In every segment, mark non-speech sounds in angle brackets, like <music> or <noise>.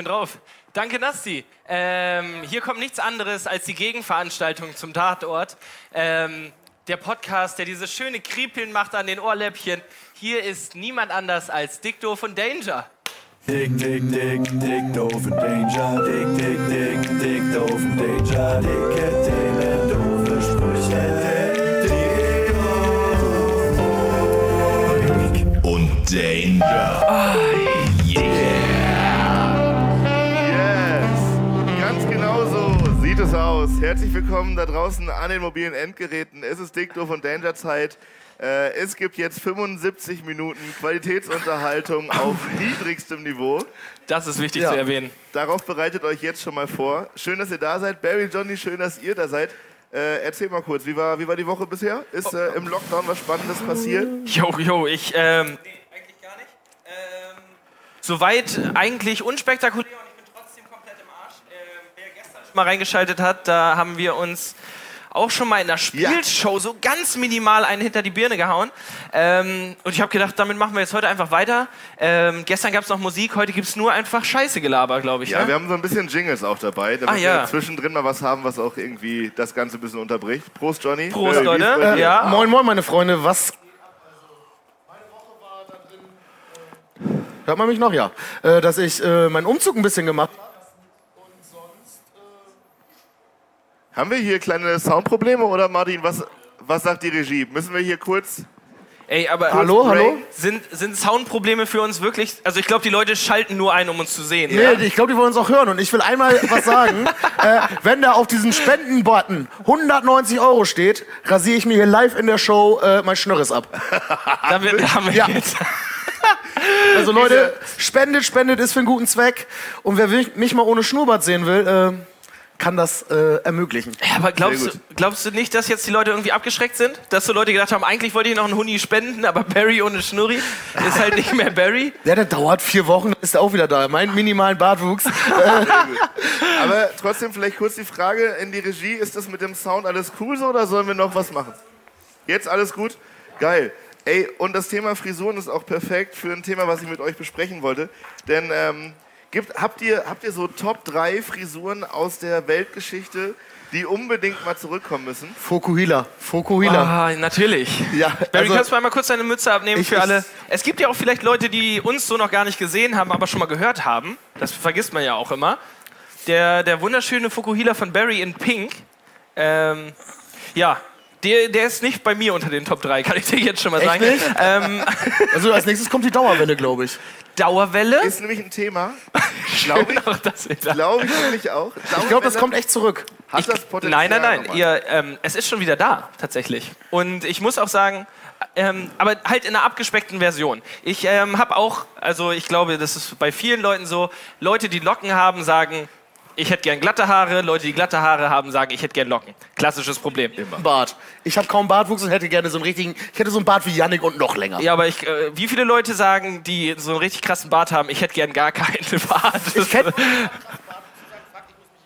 bin drauf. Danke, Nasti. Ähm, hier kommt nichts anderes als die Gegenveranstaltung zum Tatort. Ähm, der Podcast, der dieses schöne Kriepeln macht an den Ohrläppchen. Hier ist niemand anders als Dick Doof und Danger. Dick, dick, dick, dick, doof und Danger. Dick, dick, dick, dick, doof und Danger. Dicke Themen, doofe Sprüche. Dick und Danger. Yes, es aus. Herzlich willkommen da draußen an den mobilen Endgeräten. Es ist Dick Doof und Danger Zeit. Äh, es gibt jetzt 75 Minuten Qualitätsunterhaltung <laughs> auf niedrigstem Niveau. Das ist wichtig zu erwähnen. Darauf bereitet euch jetzt schon mal vor. Schön, dass ihr da seid. Barry, Johnny, schön, dass ihr da seid. Äh, erzähl mal kurz, wie war, wie war die Woche bisher? Ist äh, im Lockdown was Spannendes passiert? Jo, jo, ich, ähm. Nee, eigentlich gar nicht. Ähm, soweit eigentlich unspektakulär und ich bin trotzdem komplett im Arsch. Ähm, wer gestern schon mal reingeschaltet hat, da haben wir uns auch schon mal in der Spielshow so ganz minimal einen hinter die Birne gehauen. Ähm, und ich habe gedacht, damit machen wir jetzt heute einfach weiter. Ähm, gestern gab es noch Musik, heute gibt es nur einfach Scheiße Gelaber, glaube ich. Ja, ne? wir haben so ein bisschen Jingles auch dabei, damit Ah, ja. wir zwischendrin mal was haben, was auch irgendwie das Ganze ein bisschen unterbricht. Prost, Johnny. Prost, ist Leute. dir? Ja. Moin, moin, meine Freunde. Was. Hört man mich noch? Ja. Äh, dass ich äh, meinen Umzug ein bisschen gemacht habe. Haben wir hier kleine Soundprobleme oder Martin, was, was sagt die Regie? Müssen wir hier kurz... Ey, aber Hallo, hallo? Sind, sind Soundprobleme für uns wirklich? Also ich glaube, die Leute schalten nur ein, um uns zu sehen. Nee, ich glaube, die wollen uns auch hören. Und ich will einmal was sagen. <laughs> äh, wenn da auf diesem Spenden-Button 190 Euro steht, rasiere ich mir hier live in der Show äh, mein Schnörres ab. Da wir, da haben wir Ja. jetzt. <laughs> Also Leute, spendet, spendet ist für einen guten Zweck. Und wer mich mal ohne Schnurrbart sehen will, äh, kann das äh, ermöglichen. Ja, aber glaubst du, glaubst du nicht, dass jetzt die Leute irgendwie abgeschreckt sind? Dass so Leute gedacht haben, eigentlich wollte ich noch einen Huni spenden, aber Barry ohne Schnurri ist halt nicht mehr Barry? <laughs> Ja, der dauert vier Wochen, dann ist er auch wieder da. Mein minimalen Bartwuchs. <laughs> Aber trotzdem vielleicht kurz die Frage in die Regie, ist das mit dem Sound alles cool so oder sollen wir noch was machen? Jetzt alles gut? Geil. Ey, und das Thema Frisuren ist auch perfekt für ein Thema, was ich mit euch besprechen wollte. Denn ähm, gibt, habt, ihr, habt ihr so Top 3 Frisuren aus der Weltgeschichte, die unbedingt mal zurückkommen müssen? Fokuhila. Fokuhila. Ah, natürlich. Ja, Barry, also- kannst du einmal kurz deine Mütze abnehmen für alle? Es gibt ja auch vielleicht Leute, die uns so noch gar nicht gesehen haben, aber schon mal gehört haben. Das vergisst man ja auch immer. Der, der wunderschöne Fukuhila von Barry in Pink. Ähm, ja, der, der ist nicht bei mir unter den Top 3, kann ich dir jetzt schon mal Echt sagen. nicht? Ähm, Also als nächstes kommt die Dauerwelle, glaube ich. Dauerwelle? Ist nämlich ein Thema, <laughs> glaube ich, glaube ich nämlich auch. Ich glaube, das kommt echt zurück. Hat das Potenzial Nein, nein, nein. Ihr, ähm, es ist schon wieder da, tatsächlich. Und ich muss auch sagen, ähm, aber halt in einer abgespeckten Version. Ich ähm, habe auch, also ich glaube, das ist bei vielen Leuten so, Leute, die Locken haben, sagen, ich hätte gern glatte Haare. Leute, die glatte Haare haben, sagen, ich hätte gern Locken. Klassisches Problem. Bart. Ich habe kaum Bartwuchs und hätte gerne so einen richtigen. Ich hätte so einen Bart wie Yannick und noch länger. Ja, aber ich, äh, wie viele Leute sagen, die so einen richtig krassen Bart haben, ich hätte gern gar keinen <laughs> Bart? Ich kenn-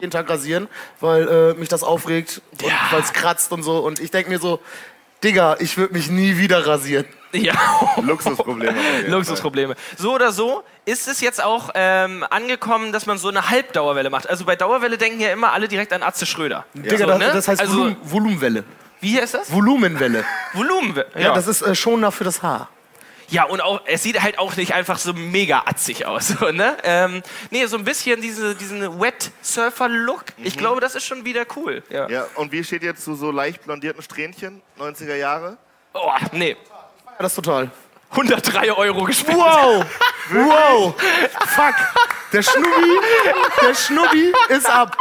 jeden Tag rasieren, weil äh, mich das aufregt, und Ja. weil es kratzt und so. Und ich denke mir so, Digga, ich würde mich nie wieder rasieren. Ja. <laughs> Luxusprobleme. Luxusprobleme. So oder so ist es jetzt auch ähm, angekommen, dass man so eine Halbdauerwelle macht. Also bei Dauerwelle denken ja immer alle direkt an Atze Schröder. Digga, So, das, ne? das heißt also, Volum Volumenwelle. Wie heißt das? Volumenwelle. <laughs> Volumen. Ja, Ja, das ist äh, schonender für das Haar. ja, und auch, es sieht halt auch nicht einfach so mega atzig aus. <laughs> So, ne? ähm, nee, so ein bisschen diese, diesen Wet-Surfer-Look. Ich glaube, das ist schon wieder cool. Ja. Ja, und wie steht ihr zu so leicht blondierten Strähnchen, 90er Jahre? Oh, nee. Ja, das total. 103 Euro gespendet. Wow! <laughs> Wow! Fuck! Der Schnubbi, der Schnubbi ist ab.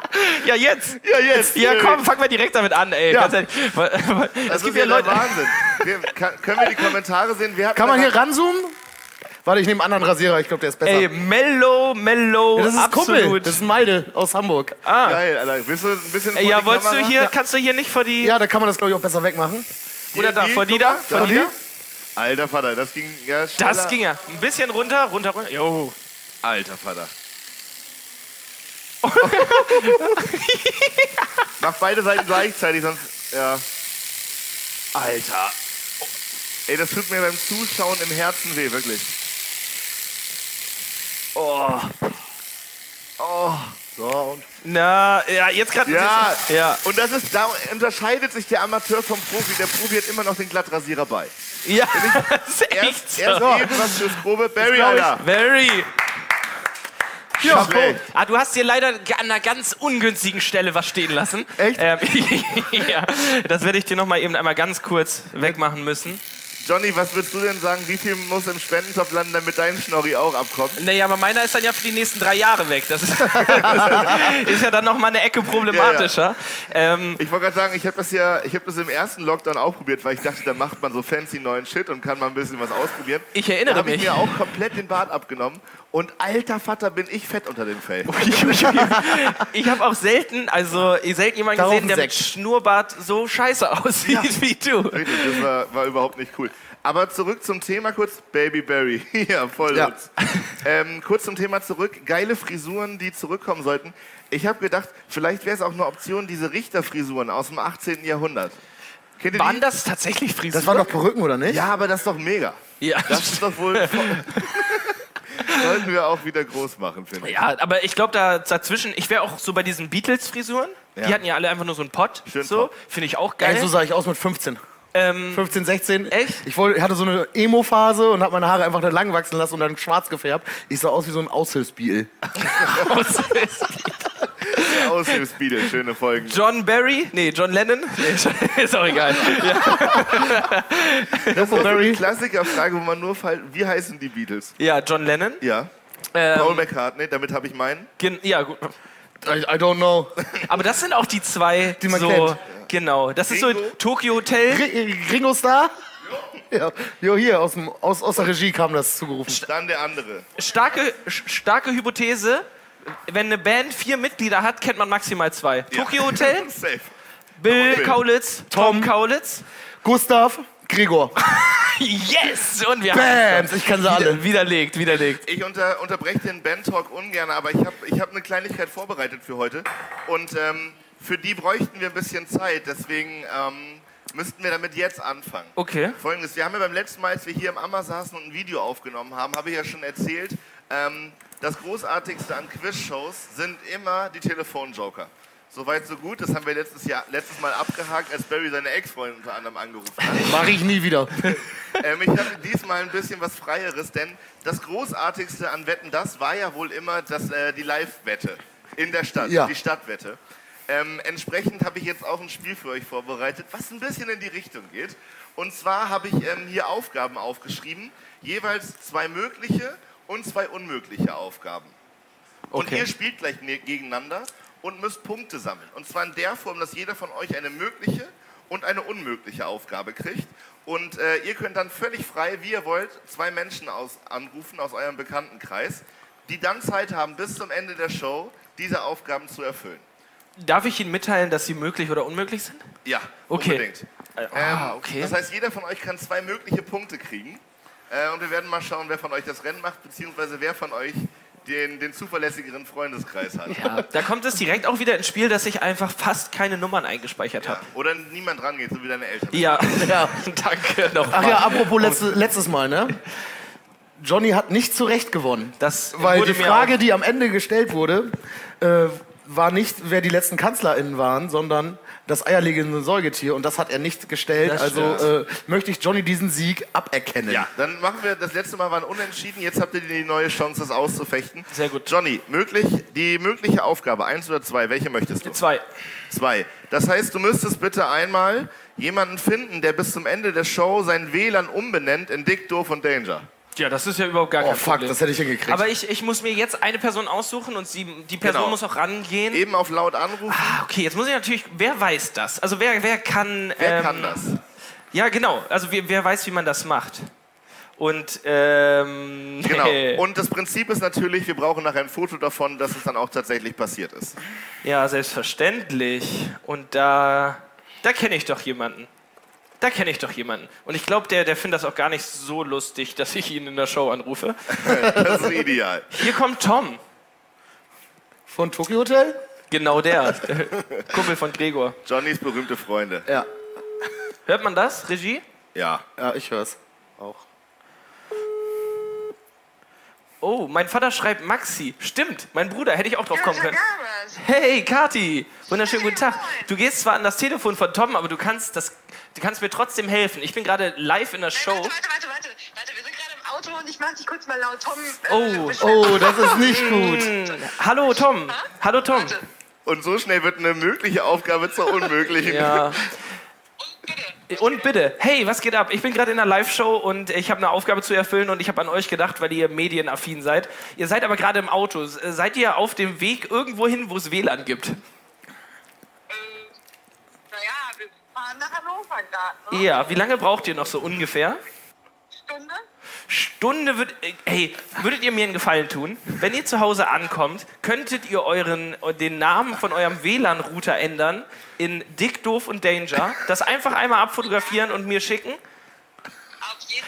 Ja, jetzt. Ja, jetzt. Ja, komm, fangen wir direkt damit an, ey. Ja. Ganz ehrlich. Weil- Das Es gibt ist ja ja Leute. der Wahnsinn. Wir, kann, können wir die Kommentare sehen? Kann man hier ranzoomen? Warte, ich nehme einen anderen Rasierer, ich glaube, der ist besser. Ey, mellow, mellow, Ja, das ist absolut. Kumpel, das ist Maide aus Hamburg. ah. Geil, Alter. Willst du ein bisschen Ey, ja, wolltest du Kamera? hier, kannst du hier nicht vor die, Ja, da kann man das, glaube ich, auch besser wegmachen. oder da, vor die da, vor die da? Alter Vater, das ging ja schneller. Das ging ja. Ein bisschen runter, runter, runter. Jo. Alter Vater. <laughs> Mach beide Seiten gleichzeitig, sonst. Ja. Alter. Ey, das tut mir beim Zuschauen im Herzen weh, wirklich. Oh. Na, ja, jetzt gerade. Ja, Ja. und das ist, da unterscheidet sich der Amateur vom Profi. Der Profi hat immer noch den Glattrasierer bei. Ja, <laughs> das ist echt Erst, so. erst eben was fürs Probe. Barry. Alter. Very. Ja. Ah, du hast dir leider an einer ganz ungünstigen Stelle was stehen lassen. Echt? Ähm, <laughs> ja, das werde ich dir noch mal eben einmal ganz kurz wegmachen müssen. Johnny, was würdest du denn sagen? Wie viel muss im Spendentopf landen, damit dein Schnorri auch abkommt? Naja, aber meiner ist dann ja für die nächsten drei Jahre weg. Das ist, <laughs> ist ja dann noch mal eine Ecke problematischer. Ähm, Ich wollte gerade sagen, ich habe das ja, ich habe das im ersten Lockdown auch probiert, weil ich dachte, da macht man so fancy neuen Shit und kann mal ein bisschen was ausprobieren. ich Da erinnere habe ich mich. mir auch komplett den Bart abgenommen und alter Vater bin ich fett unter dem Fell. <laughs> Ich habe auch selten, also selten jemanden Darauf gesehen, der mit. Schnurrbart so scheiße aussieht wie du. Richtig, das war, war überhaupt nicht cool. Aber zurück zum Thema kurz. Baby Barry. <laughs> ja, voll. Ja. Ähm, kurz zum Thema zurück. Geile Frisuren, die zurückkommen sollten. Ich habe gedacht, vielleicht wäre es auch eine Option, diese Richterfrisuren aus dem 18. Jahrhundert. Kennt Waren das tatsächlich Frisuren? Das waren doch Perücken, oder nicht? Ja, aber das ist doch mega. Ja. Das ist doch wohl. <laughs> Sollten wir auch wieder groß machen, finde ich. Ja, aber ich glaube, da dazwischen, ich wäre auch so bei diesen Beatles-Frisuren. Ja. Die hatten ja alle einfach nur so einen Pott. Schön so, finde ich auch Ey, geil. so sah ich aus mit 15. ähm, 15, 16. Echt? Ich wollte, hatte so eine Emo-Phase und habe meine Haare einfach lang wachsen lassen und dann schwarz gefärbt. Ich sah aus wie so ein Aushilfsbiel. <laughs> <laughs> Aushilfsbiedel, schöne Folgen. John Barry? Nee, John Lennon? Nee, <laughs> ist auch egal. Ja, <laughs> Das ist eine Klassikerfrage, wo man nur fall. Wie heißen die Beatles? ja John Lennon. Ja. Ähm, Paul McCartney, damit habe ich meinen. gen- ja, gut. I, I don't know. Aber das sind auch die zwei, Die man so, kennt. genau. Das ist so Ringo? Tokyo Hotel. Ri- Ringo Starr? Ja. Jo, hier, aus, dem, aus, aus der Regie kam das zugerufen. Dann der andere. Starke, starke Hypothese. Wenn eine Band vier Mitglieder hat, kennt man maximal zwei. Tokyo Hotel, <laughs> Safe. Bill. Kaulitz, Tom Kaulitz. Gustav, Gregor. <laughs> Yes! Und wir Bams, ich kann sie alle. Widerlegt, widerlegt. Ich unter, unterbreche den Band-Talk ungern, aber ich habe ich hab eine Kleinigkeit vorbereitet für heute. Und ähm, für die bräuchten wir ein bisschen Zeit, deswegen ähm, müssten wir damit jetzt anfangen. Okay. Folgendes, wir haben ja beim letzten Mal, als wir hier im Ammer saßen und ein Video aufgenommen haben, habe ich ja schon erzählt, ähm, das Großartigste an Quizshows sind immer die Telefonjoker. Soweit, so gut. Das haben wir letztes, Jahr, letztes Mal abgehakt, als Barry seine Ex-Freundin unter anderem angerufen hat. <laughs> Mach ich nie wieder. <laughs> Ähm, ich hatte diesmal ein bisschen was Freieres, denn das Großartigste an Wetten, das war ja wohl immer das, äh, die Live-Wette in der Stadt, Ja. die Stadtwette. Ähm, entsprechend habe ich jetzt auch ein Spiel für euch vorbereitet, was ein bisschen in die Richtung geht. Und zwar habe ich ähm, hier Aufgaben aufgeschrieben, jeweils zwei mögliche und zwei unmögliche Aufgaben. Und Okay. ihr spielt gleich ne- gegeneinander und müsst Punkte sammeln. Und zwar in der Form, dass jeder von euch eine mögliche und eine unmögliche Aufgabe kriegt. Und äh, ihr könnt dann völlig frei, wie ihr wollt, zwei Menschen aus, anrufen aus eurem Bekanntenkreis, die dann Zeit haben, bis zum Ende der Show diese Aufgaben zu erfüllen. Darf ich Ihnen mitteilen, dass sie möglich oder unmöglich sind? Ja, Okay. unbedingt. Ah, Ähm, okay. Das heißt, jeder von euch kann zwei mögliche Punkte kriegen. Äh, und wir werden mal schauen, wer von euch das Rennen macht, beziehungsweise wer von euch den, den zuverlässigeren Freundeskreis hat. Ja. Da kommt es direkt auch wieder ins Spiel, dass ich einfach fast keine Nummern eingespeichert habe. Oder niemand rangeht, so wie deine Eltern. Ja, <laughs> Ja. danke nochmal. Ach ja, apropos letzte, letztes Mal, ne? Johnny hat nicht zu Recht gewonnen. Das Weil wurde die Frage, die am Ende gestellt wurde, äh, war nicht, wer die letzten KanzlerInnen waren, sondern das eierlegende Säugetier. Und das hat er nicht gestellt. Das also äh, möchte ich Johnny diesen Sieg aberkennen. Ja, dann machen wir, das letzte Mal waren unentschieden, jetzt habt ihr die neue Chance, das auszufechten. Sehr gut. Johnny, möglich, die mögliche Aufgabe, eins oder zwei, welche möchtest du? Zwei. Zwei. Das heißt, du müsstest bitte einmal jemanden finden, der bis zum Ende der Show sein WLAN umbenennt in Dick, Doof und Danger. Ja, das ist ja überhaupt gar Oh kein fuck, Problem. das hätte ich hingekriegt. Aber ich, ich muss mir jetzt eine Person aussuchen und sie, die Person Genau. muss auch rangehen. Eben auf laut anrufen. Ah, okay, jetzt muss ich natürlich, wer weiß das? Also wer, wer kann... Wer ähm, kann das? Ja, genau. Also wer, wer weiß, wie man das macht. Und, ähm... <laughs> Genau. Und das Prinzip ist natürlich, wir brauchen nachher ein Foto davon, dass es dann auch tatsächlich passiert ist. ja, selbstverständlich. Und da... Da kenne ich doch jemanden. Da kenne ich doch jemanden. Und ich glaube, der, der findet das auch gar nicht so lustig, dass ich ihn in der Show anrufe. <laughs> Das ist ideal. Hier kommt Tom. Von Tokyo Hotel? Genau der. der Kumpel von Gregor. Johnnys berühmte Freunde. Ja. Hört man das, Regie? Ja. Ja, ich hör's. Auch. Oh, mein Vater schreibt Maxi. Stimmt, mein Bruder, hätte ich auch drauf kommen können. Hey, Kati, wunderschönen guten Tag. Du gehst zwar an das Telefon von Tom, aber du kannst, das, du kannst mir trotzdem helfen. Ich bin gerade live in der Show. Warte, warte, warte, warte. Wir sind gerade im Auto und ich mach dich kurz mal laut Tom. Äh, Oh, beschweren. Oh, das ist nicht gut. Hm, Hallo Tom. Hallo Tom. Warte. Und so schnell wird eine mögliche Aufgabe zur unmöglichen. Ja. <laughs> Bitte. Und bitte, hey, was geht ab? Ich bin gerade in einer Live-Show und ich habe eine Aufgabe zu erfüllen und ich habe an euch gedacht, weil ihr medienaffin seid. Ihr seid aber gerade im Auto. S- Seid ihr auf dem Weg irgendwo hin, wo es WLAN gibt? Naja, wir fahren nach Hannover gerade. Ne? Ja, wie lange braucht ihr noch so ungefähr? Stunde? Stunde würd, äh, hey, würdet ihr mir einen Gefallen tun? Wenn ihr zu Hause ankommt, könntet ihr euren, den Namen von eurem WLAN-Router ändern in Dick, Doof und Danger, das einfach einmal abfotografieren und mir schicken,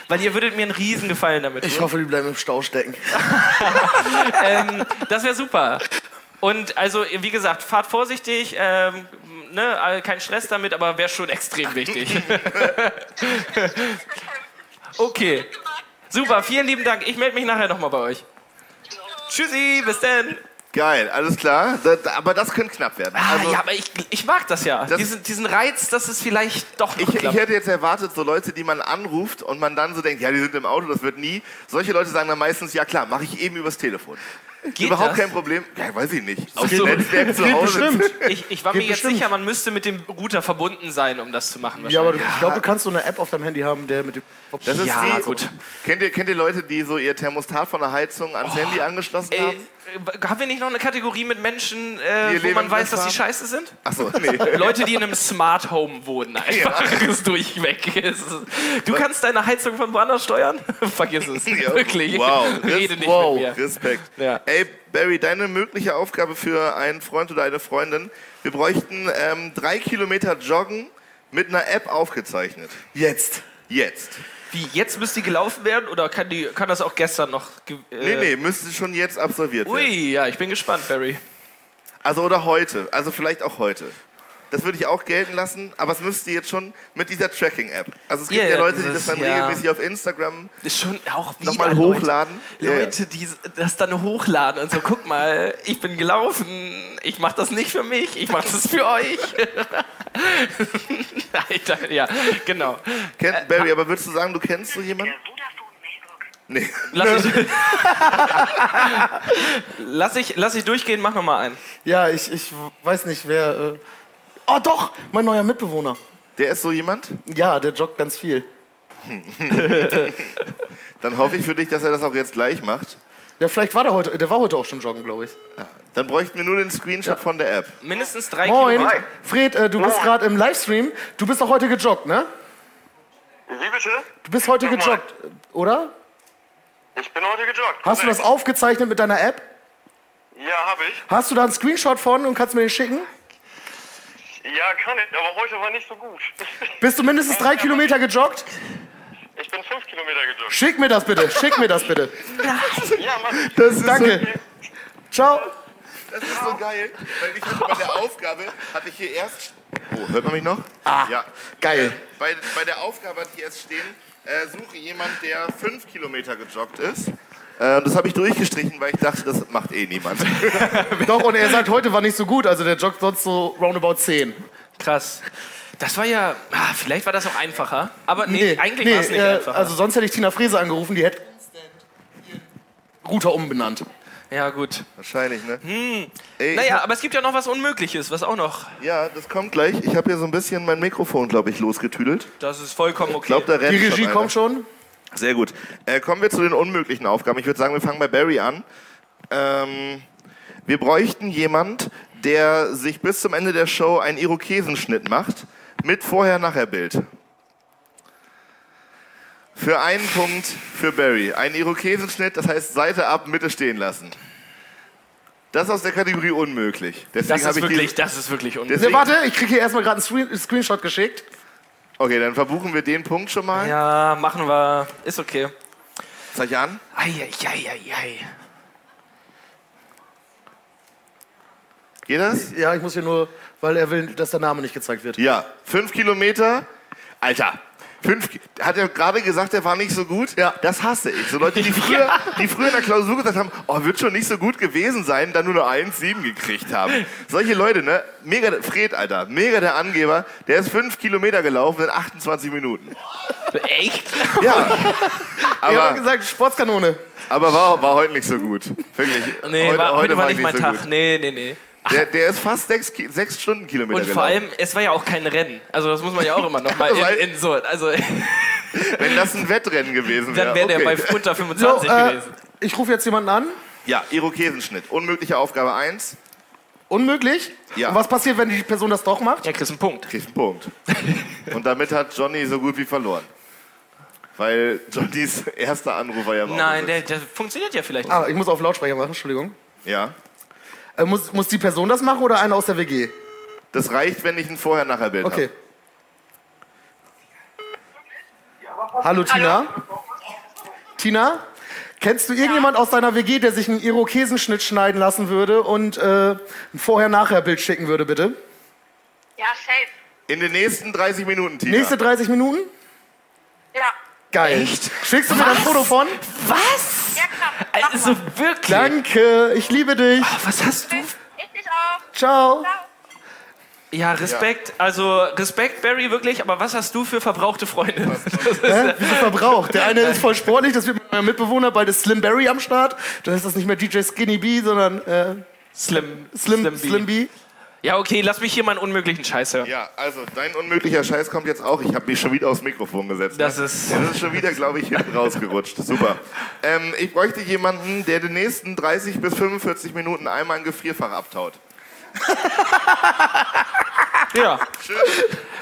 weil ihr würdet mir einen riesen Gefallen damit tun. Ich hoffe, die bleiben im Stau stecken. <laughs> <laughs> ähm, das wäre super. Und also, wie gesagt, fahrt vorsichtig, ähm, ne, kein Stress damit, aber wäre schon extrem wichtig. <laughs> okay, super, vielen lieben Dank. Ich melde mich nachher nochmal bei euch. Tschüssi, bis dann. Geil, alles klar. Das, aber das könnte knapp werden. Ah, Also, ja, aber ich, ich mag das ja. Das- diesen, diesen Reiz, dass es vielleicht doch noch ich, ich klappt. hätte jetzt erwartet, so Leute, die man anruft und man dann so denkt, ja, die sind im Auto, das wird nie. Solche Leute sagen dann meistens, ja klar, mache ich eben übers Telefon. Geht Überhaupt das? kein Problem. Ja, weiß ich nicht. Auf so. Netzwerk zu Geht Hause. bestimmt. Ich, ich war mir Geht jetzt bestimmt. sicher, man müsste mit dem Router verbunden sein, um das zu machen. Ja, aber du, wahrscheinlich. ich glaube, du kannst so eine App auf deinem Handy haben, der mit dem. Das ist Ja, wie, gut. Kennt ihr, kennt ihr Leute, die so ihr Thermostat von der Heizung ans Handy angeschlossen Ey, haben? Äh, haben wir nicht noch eine Kategorie mit Menschen, äh, Die wo man weiß, dass sie scheiße sind? Achso, nee. <laughs> Leute, die in einem Smart Home wohnen, einfach <laughs> ist durchweg. Du kannst deine Heizung von woanders steuern? <laughs> Vergiss es. Ja, Wirklich. wow. Rede nicht Wow. mit mir. Respekt. Ja. Ey, Barry, deine mögliche Aufgabe für einen Freund oder eine Freundin, wir bräuchten ähm, drei Kilometer Joggen mit einer App aufgezeichnet. Jetzt. Jetzt. Wie, jetzt müsste die gelaufen werden oder kann, die, kann das auch gestern noch? Äh, Nee, nee, müsste schon jetzt absolviert werden. Ui, ja, ich bin gespannt, Barry. Also oder heute. Also vielleicht auch heute. Das würde ich auch gelten lassen, aber es müsste jetzt schon mit dieser Tracking-App. Also es gibt Ja, ja, Leute, die das dann ja. regelmäßig auf Instagram Ist schon auch wieder nochmal Leute- hochladen. Ja. Leute, die das dann hochladen und so, guck mal, ich bin gelaufen, ich mach das nicht für mich, ich mach das für euch. <laughs> Alter, ja, genau. Kennt, Barry, aber würdest du sagen, du kennst so jemanden? Nee. Lass <laughs> ich, lass ich, lass ich durchgehen, mach nochmal einen. Ja, ich, ich weiß nicht, wer. Äh oh, doch! Mein neuer Mitbewohner. Der ist so jemand? Ja, der joggt ganz viel. <laughs> Dann hoffe ich für dich, dass er das auch jetzt gleich macht. Ja, vielleicht war der heute. Der war heute auch schon joggen, glaube ich. Dann bräuchten wir nur den Screenshot von der App. Mindestens drei Moin! Kilometer. Fred, äh, du bist gerade im Livestream. Du bist doch heute gejoggt, ne? Wie bitte? Du bist heute Nochmal. gejoggt, oder? Ich bin heute gejoggt. Hast du das aufgezeichnet mit deiner App? Ja, habe ich. Hast du da einen Screenshot von und kannst mir den schicken? Ja, kann ich, aber heute war nicht so gut. <laughs> Bist du mindestens drei Kilometer gejoggt? Ich bin fünf Kilometer gejoggt. Schick mir das bitte, schick mir das bitte. Ja, Mann. Das ist Danke. Ciao. Das ist so geil, weil ich hatte bei der Aufgabe, hatte ich hier erst... Oh, hört man mich noch? Ah, ja. Geil. Bei, bei der Aufgabe hatte ich erst stehen, äh, suche jemand, der fünf Kilometer gejoggt ist. Äh, das habe ich durchgestrichen, weil ich dachte, das macht eh niemand. <laughs> Doch, und er sagt, heute war nicht so gut, also der joggt sonst so roundabout 10. Krass. Das war ja, ah, vielleicht war das auch einfacher, aber nee, eigentlich war es nicht äh, einfacher. Also sonst hätte ich Tina Frese angerufen, die hätte Router umbenannt. ja, gut. Wahrscheinlich, ne? Ey, ich Naja, hab- aber es gibt ja noch was Unmögliches, was auch noch. ja, das kommt gleich. Ich habe hier so ein bisschen mein Mikrofon, glaube ich, losgetüdelt. Das ist vollkommen Ich okay. glaube, da rennt Die Regie schon kommt schon. Sehr gut. Äh, kommen wir zu den unmöglichen Aufgaben. Ich würde sagen, wir fangen bei Barry an. Ähm, wir bräuchten jemand, der sich bis zum Ende der Show einen Irokesenschnitt macht mit Vorher-Nachher-Bild. Für einen Punkt für Barry. Ein Irokesenschnitt, das heißt Seite ab, Mitte stehen lassen. Das ist aus der Kategorie unmöglich. Deswegen das ist habe ich wirklich, das ist wirklich unmöglich. Deswegen- warte, ich kriege hier erstmal gerade einen Screen Screenshot geschickt. Okay, dann verbuchen wir den Punkt schon mal. Ja, machen wir. Ist okay. Zeig ich an. Eieieiei. Geht das? Ja, ich muss hier nur, weil er will, dass der Name nicht gezeigt wird. Ja, fünf Kilometer. Alter, Fünf, hat er gerade gesagt, der war nicht so gut? Ja. Das hasse ich. So Leute, die <laughs> früher, die früher in der Klausur gesagt haben, oh, wird schon nicht so gut gewesen sein, dann nur eine 1,7 gekriegt haben. Solche Leute, ne? Mega, Fred, Alter, mega der Angeber. Der ist fünf Kilometer gelaufen in 28 Minuten. Echt? Ja. Ich habe Aber, gesagt, Sportskanone. aber war, war heute nicht so gut. Wirklich. Nee, heute, war, heute, war ich nicht mein so Tag. gut. Nee, nee, nee. Der, der ist fast sechs, Ki- sechs Stundenkilometer Und vor gelaufen. allem, es war ja auch kein Rennen. Also das muss man ja auch immer noch mal <laughs> Weil- in, in so. Also <laughs> Wenn das ein Wettrennen gewesen wäre. dann wäre der okay. bei unter So, 25 äh, gewesen. ich rufe jetzt jemanden an. Ja, Irokesenschnitt. Unmögliche Aufgabe 1. Unmöglich. Ja. Und was passiert, wenn die Person das doch macht? Ja, kriegst einen Punkt. Kriegt einen Punkt. Und damit hat Johnny so gut wie verloren. Weil Johnnys erster Anrufer ja Auto Nein, der, der funktioniert ja vielleicht nicht. Ah, ich muss auf Lautsprecher machen, Entschuldigung. Ja. Äh, muss, muss die Person das machen oder einer aus der WG? Das reicht, wenn ich ein Vorher-Nachher-Bild Okay. habe. Hallo Tina. Tina, kennst du irgendjemand aus deiner WG, der sich einen Irokesenschnitt schneiden lassen würde und äh, ein Vorher-Nachher-Bild schicken würde, bitte? Ja, safe. In den nächsten 30 Minuten, Tina. Nächste 30 Minuten? Ja. Geil. Echt? Schickst du mir ein Foto von? Was? Ja, Also wirklich? Danke, ich liebe dich. Was hast du? Ich dich auch. Ciao. Ciao. Ja, Respekt. Also Respekt, Barry, wirklich. Aber was hast du für verbrauchte Freunde? Hä? Wieso verbraucht? Der eine ist voll sportlich, das wird mein Mitbewohner, bald ist Slim Barry am Start. Dann ist das nicht mehr DJ Skinny B, sondern äh, Slim, Slim, B. Slim B. Ja, okay, lass mich hier mal einen unmöglichen Scheiß hören. Ja, also dein unmöglicher Scheiß kommt jetzt auch. Ich habe mich schon wieder aufs Mikrofon gesetzt. Das ne? ist- Das ist schon wieder, glaube ich, hinten rausgerutscht. Super. Ähm, ich bräuchte jemanden, der die nächsten 30 bis 45 Minuten einmal ein Gefrierfach abtaut. <laughs> Ja. Schön,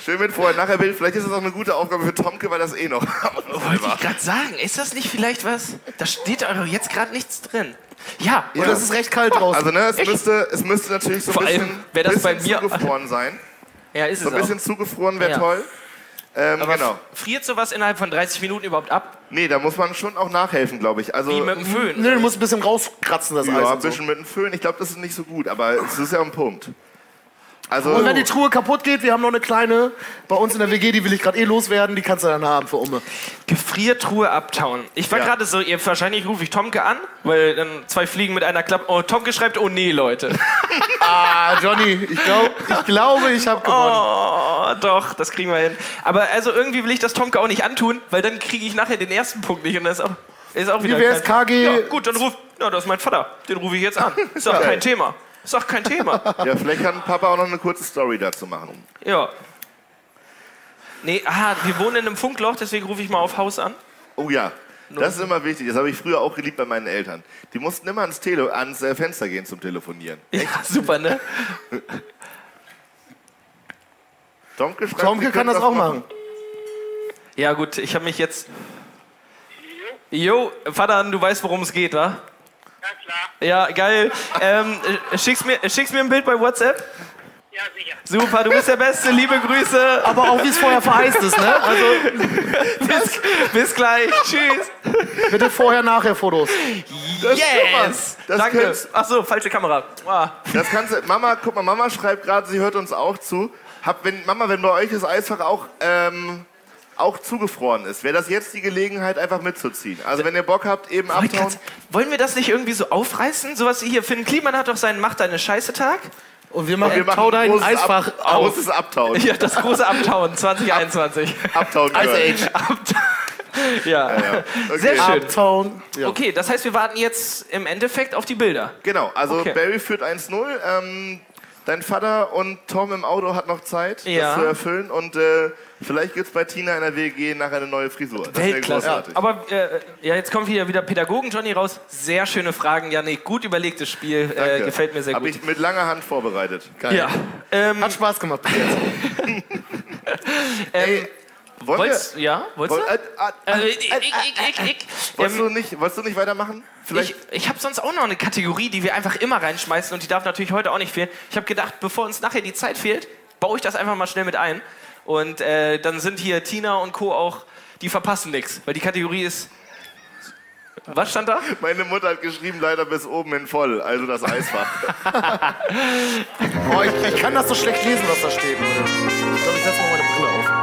schön mit Vorher-Nachher-Bild. Vielleicht ist das auch eine gute Aufgabe für Tomke, weil das eh noch Wollte ich gerade sagen, ist das nicht vielleicht was? Da steht aber jetzt gerade nichts drin. Ja, Und es ist recht kalt draußen. Also, ne, es müsste, es müsste natürlich so ein Vor allem, bisschen, wär das bisschen bei mir- zugefroren sein. ja, ist So es ein bisschen auch. zugefroren wäre Ja. toll. Ähm, Aber genau. friert sowas innerhalb von 30 Minuten überhaupt ab? Nee, da muss man schon auch nachhelfen, glaube ich. Also, Wie mit dem Föhn? nee, du musst ein bisschen rauskratzen, das Eis. ja, ein Und, so. bisschen mit dem Föhn. Ich glaube, das ist nicht so gut, aber es ist ja ein Punkt. Also, und wenn die Truhe kaputt geht, wir haben noch eine kleine bei uns in der WG, die will ich gerade eh loswerden, die kannst du dann haben für Umme. Gefriertruhe abtauen. Ich war Ja. gerade so, ihr, wahrscheinlich rufe ich Tomke an, weil dann zwei Fliegen mit einer Klappe. Oh, Tomke schreibt, oh nee, Leute. <laughs> Ah, Johnny, ich, glaub, ich glaube, ich habe gewonnen. Oh, doch, das kriegen wir hin. Aber also irgendwie will ich das Tomke auch nicht antun, weil dann kriege ich nachher den ersten Punkt nicht und das ist auch, ist auch wieder. wär's, kein- KG? Ja, gut, dann ruf. Ja, das ist mein Vater. Den rufe ich jetzt an. Ist doch kein Thema. Ist doch kein Thema. <laughs> ja, vielleicht kann Papa auch noch eine kurze Story dazu machen. Ja. Nee, aha, wir wohnen in einem Funkloch, deswegen rufe ich mal auf Haus an. Oh ja, das ist immer wichtig. Das habe ich früher auch geliebt bei meinen Eltern. Die mussten immer ans, Tele ans äh, Fenster gehen zum Telefonieren. Ja, super, ne? <laughs> Tomke, schreibt, Tomke kann das auch machen. Ja, gut, ich habe mich jetzt. Jo, Vater, du weißt, worum es geht, wa? Ja, klar. Ja, geil. Ähm, äh, schickst, mir, schickst mir ein Bild bei WhatsApp? Ja, sicher. Super, du bist der Beste, liebe Grüße. Aber auch wie es vorher verheißt ist, ne? Also <laughs> Bis, bis gleich. Tschüss. bitte vorher-nachher Fotos. Yes. Das Danke. könnt's- Ach so, falsche Kamera. Das kannst du, Mama, guck mal, Mama schreibt gerade, sie hört uns auch zu. Hab, wenn, Mama, wenn bei euch das Eisfach auch, ähm, auch zugefroren ist, wäre das jetzt die Gelegenheit, einfach mitzuziehen. Also wenn ihr Bock habt, eben Wollte abtauen. Wollen wir das nicht irgendwie so aufreißen? Sowas wie hier, Finn Kliman hat doch seinen Macht deine Scheiße-Tag. Und wir machen, Wir machen tau dein großes Eisfach Ab, auf. Großes Abtauen. Ja, das große Abtauen <laughs> 2021. Abtauen. Ice. Age. <laughs> Ja. Ja. Okay. Sehr schön. Abtauen. Ja. Okay, das heißt, wir warten jetzt im Endeffekt auf die Bilder. Genau, also Okay. Barry führt 1-0. Ähm, dein Vater und Tom im Auto hat noch Zeit, Ja. das zu erfüllen. Und äh, vielleicht gibt es bei Tina in der WG nachher eine neue Frisur. Das wäre Weltklasse. großartig. Aber äh, ja, jetzt kommt wieder, wieder Pädagogen Johnny raus. Sehr schöne Fragen, Janik. Gut überlegtes Spiel. Äh, gefällt mir sehr Hab gut. ich mit langer Hand vorbereitet. Geil. ja. Ähm, Hat Spaß gemacht bis jetzt. <laughs> <laughs> ähm, Wollen wir, wollt's, ja, wolltest woll, du? äh, äh, Äh, Ähm, nicht, wolltest du nicht weitermachen? Vielleicht. Ich, ich habe sonst auch noch eine Kategorie, die wir einfach immer reinschmeißen und die darf natürlich heute auch nicht fehlen. Ich habe gedacht, bevor uns nachher die Zeit fehlt, baue ich das einfach mal schnell mit ein. Und äh, dann sind hier Tina und Co. auch, die verpassen nichts, weil die Kategorie ist. Was stand da? Meine Mutter hat geschrieben, leider bis oben hin voll, also das Eisfach. <laughs> Oh, ich, ich kann das so schlecht lesen, was da steht. Ich glaube, ich setze mal meine Brille auf.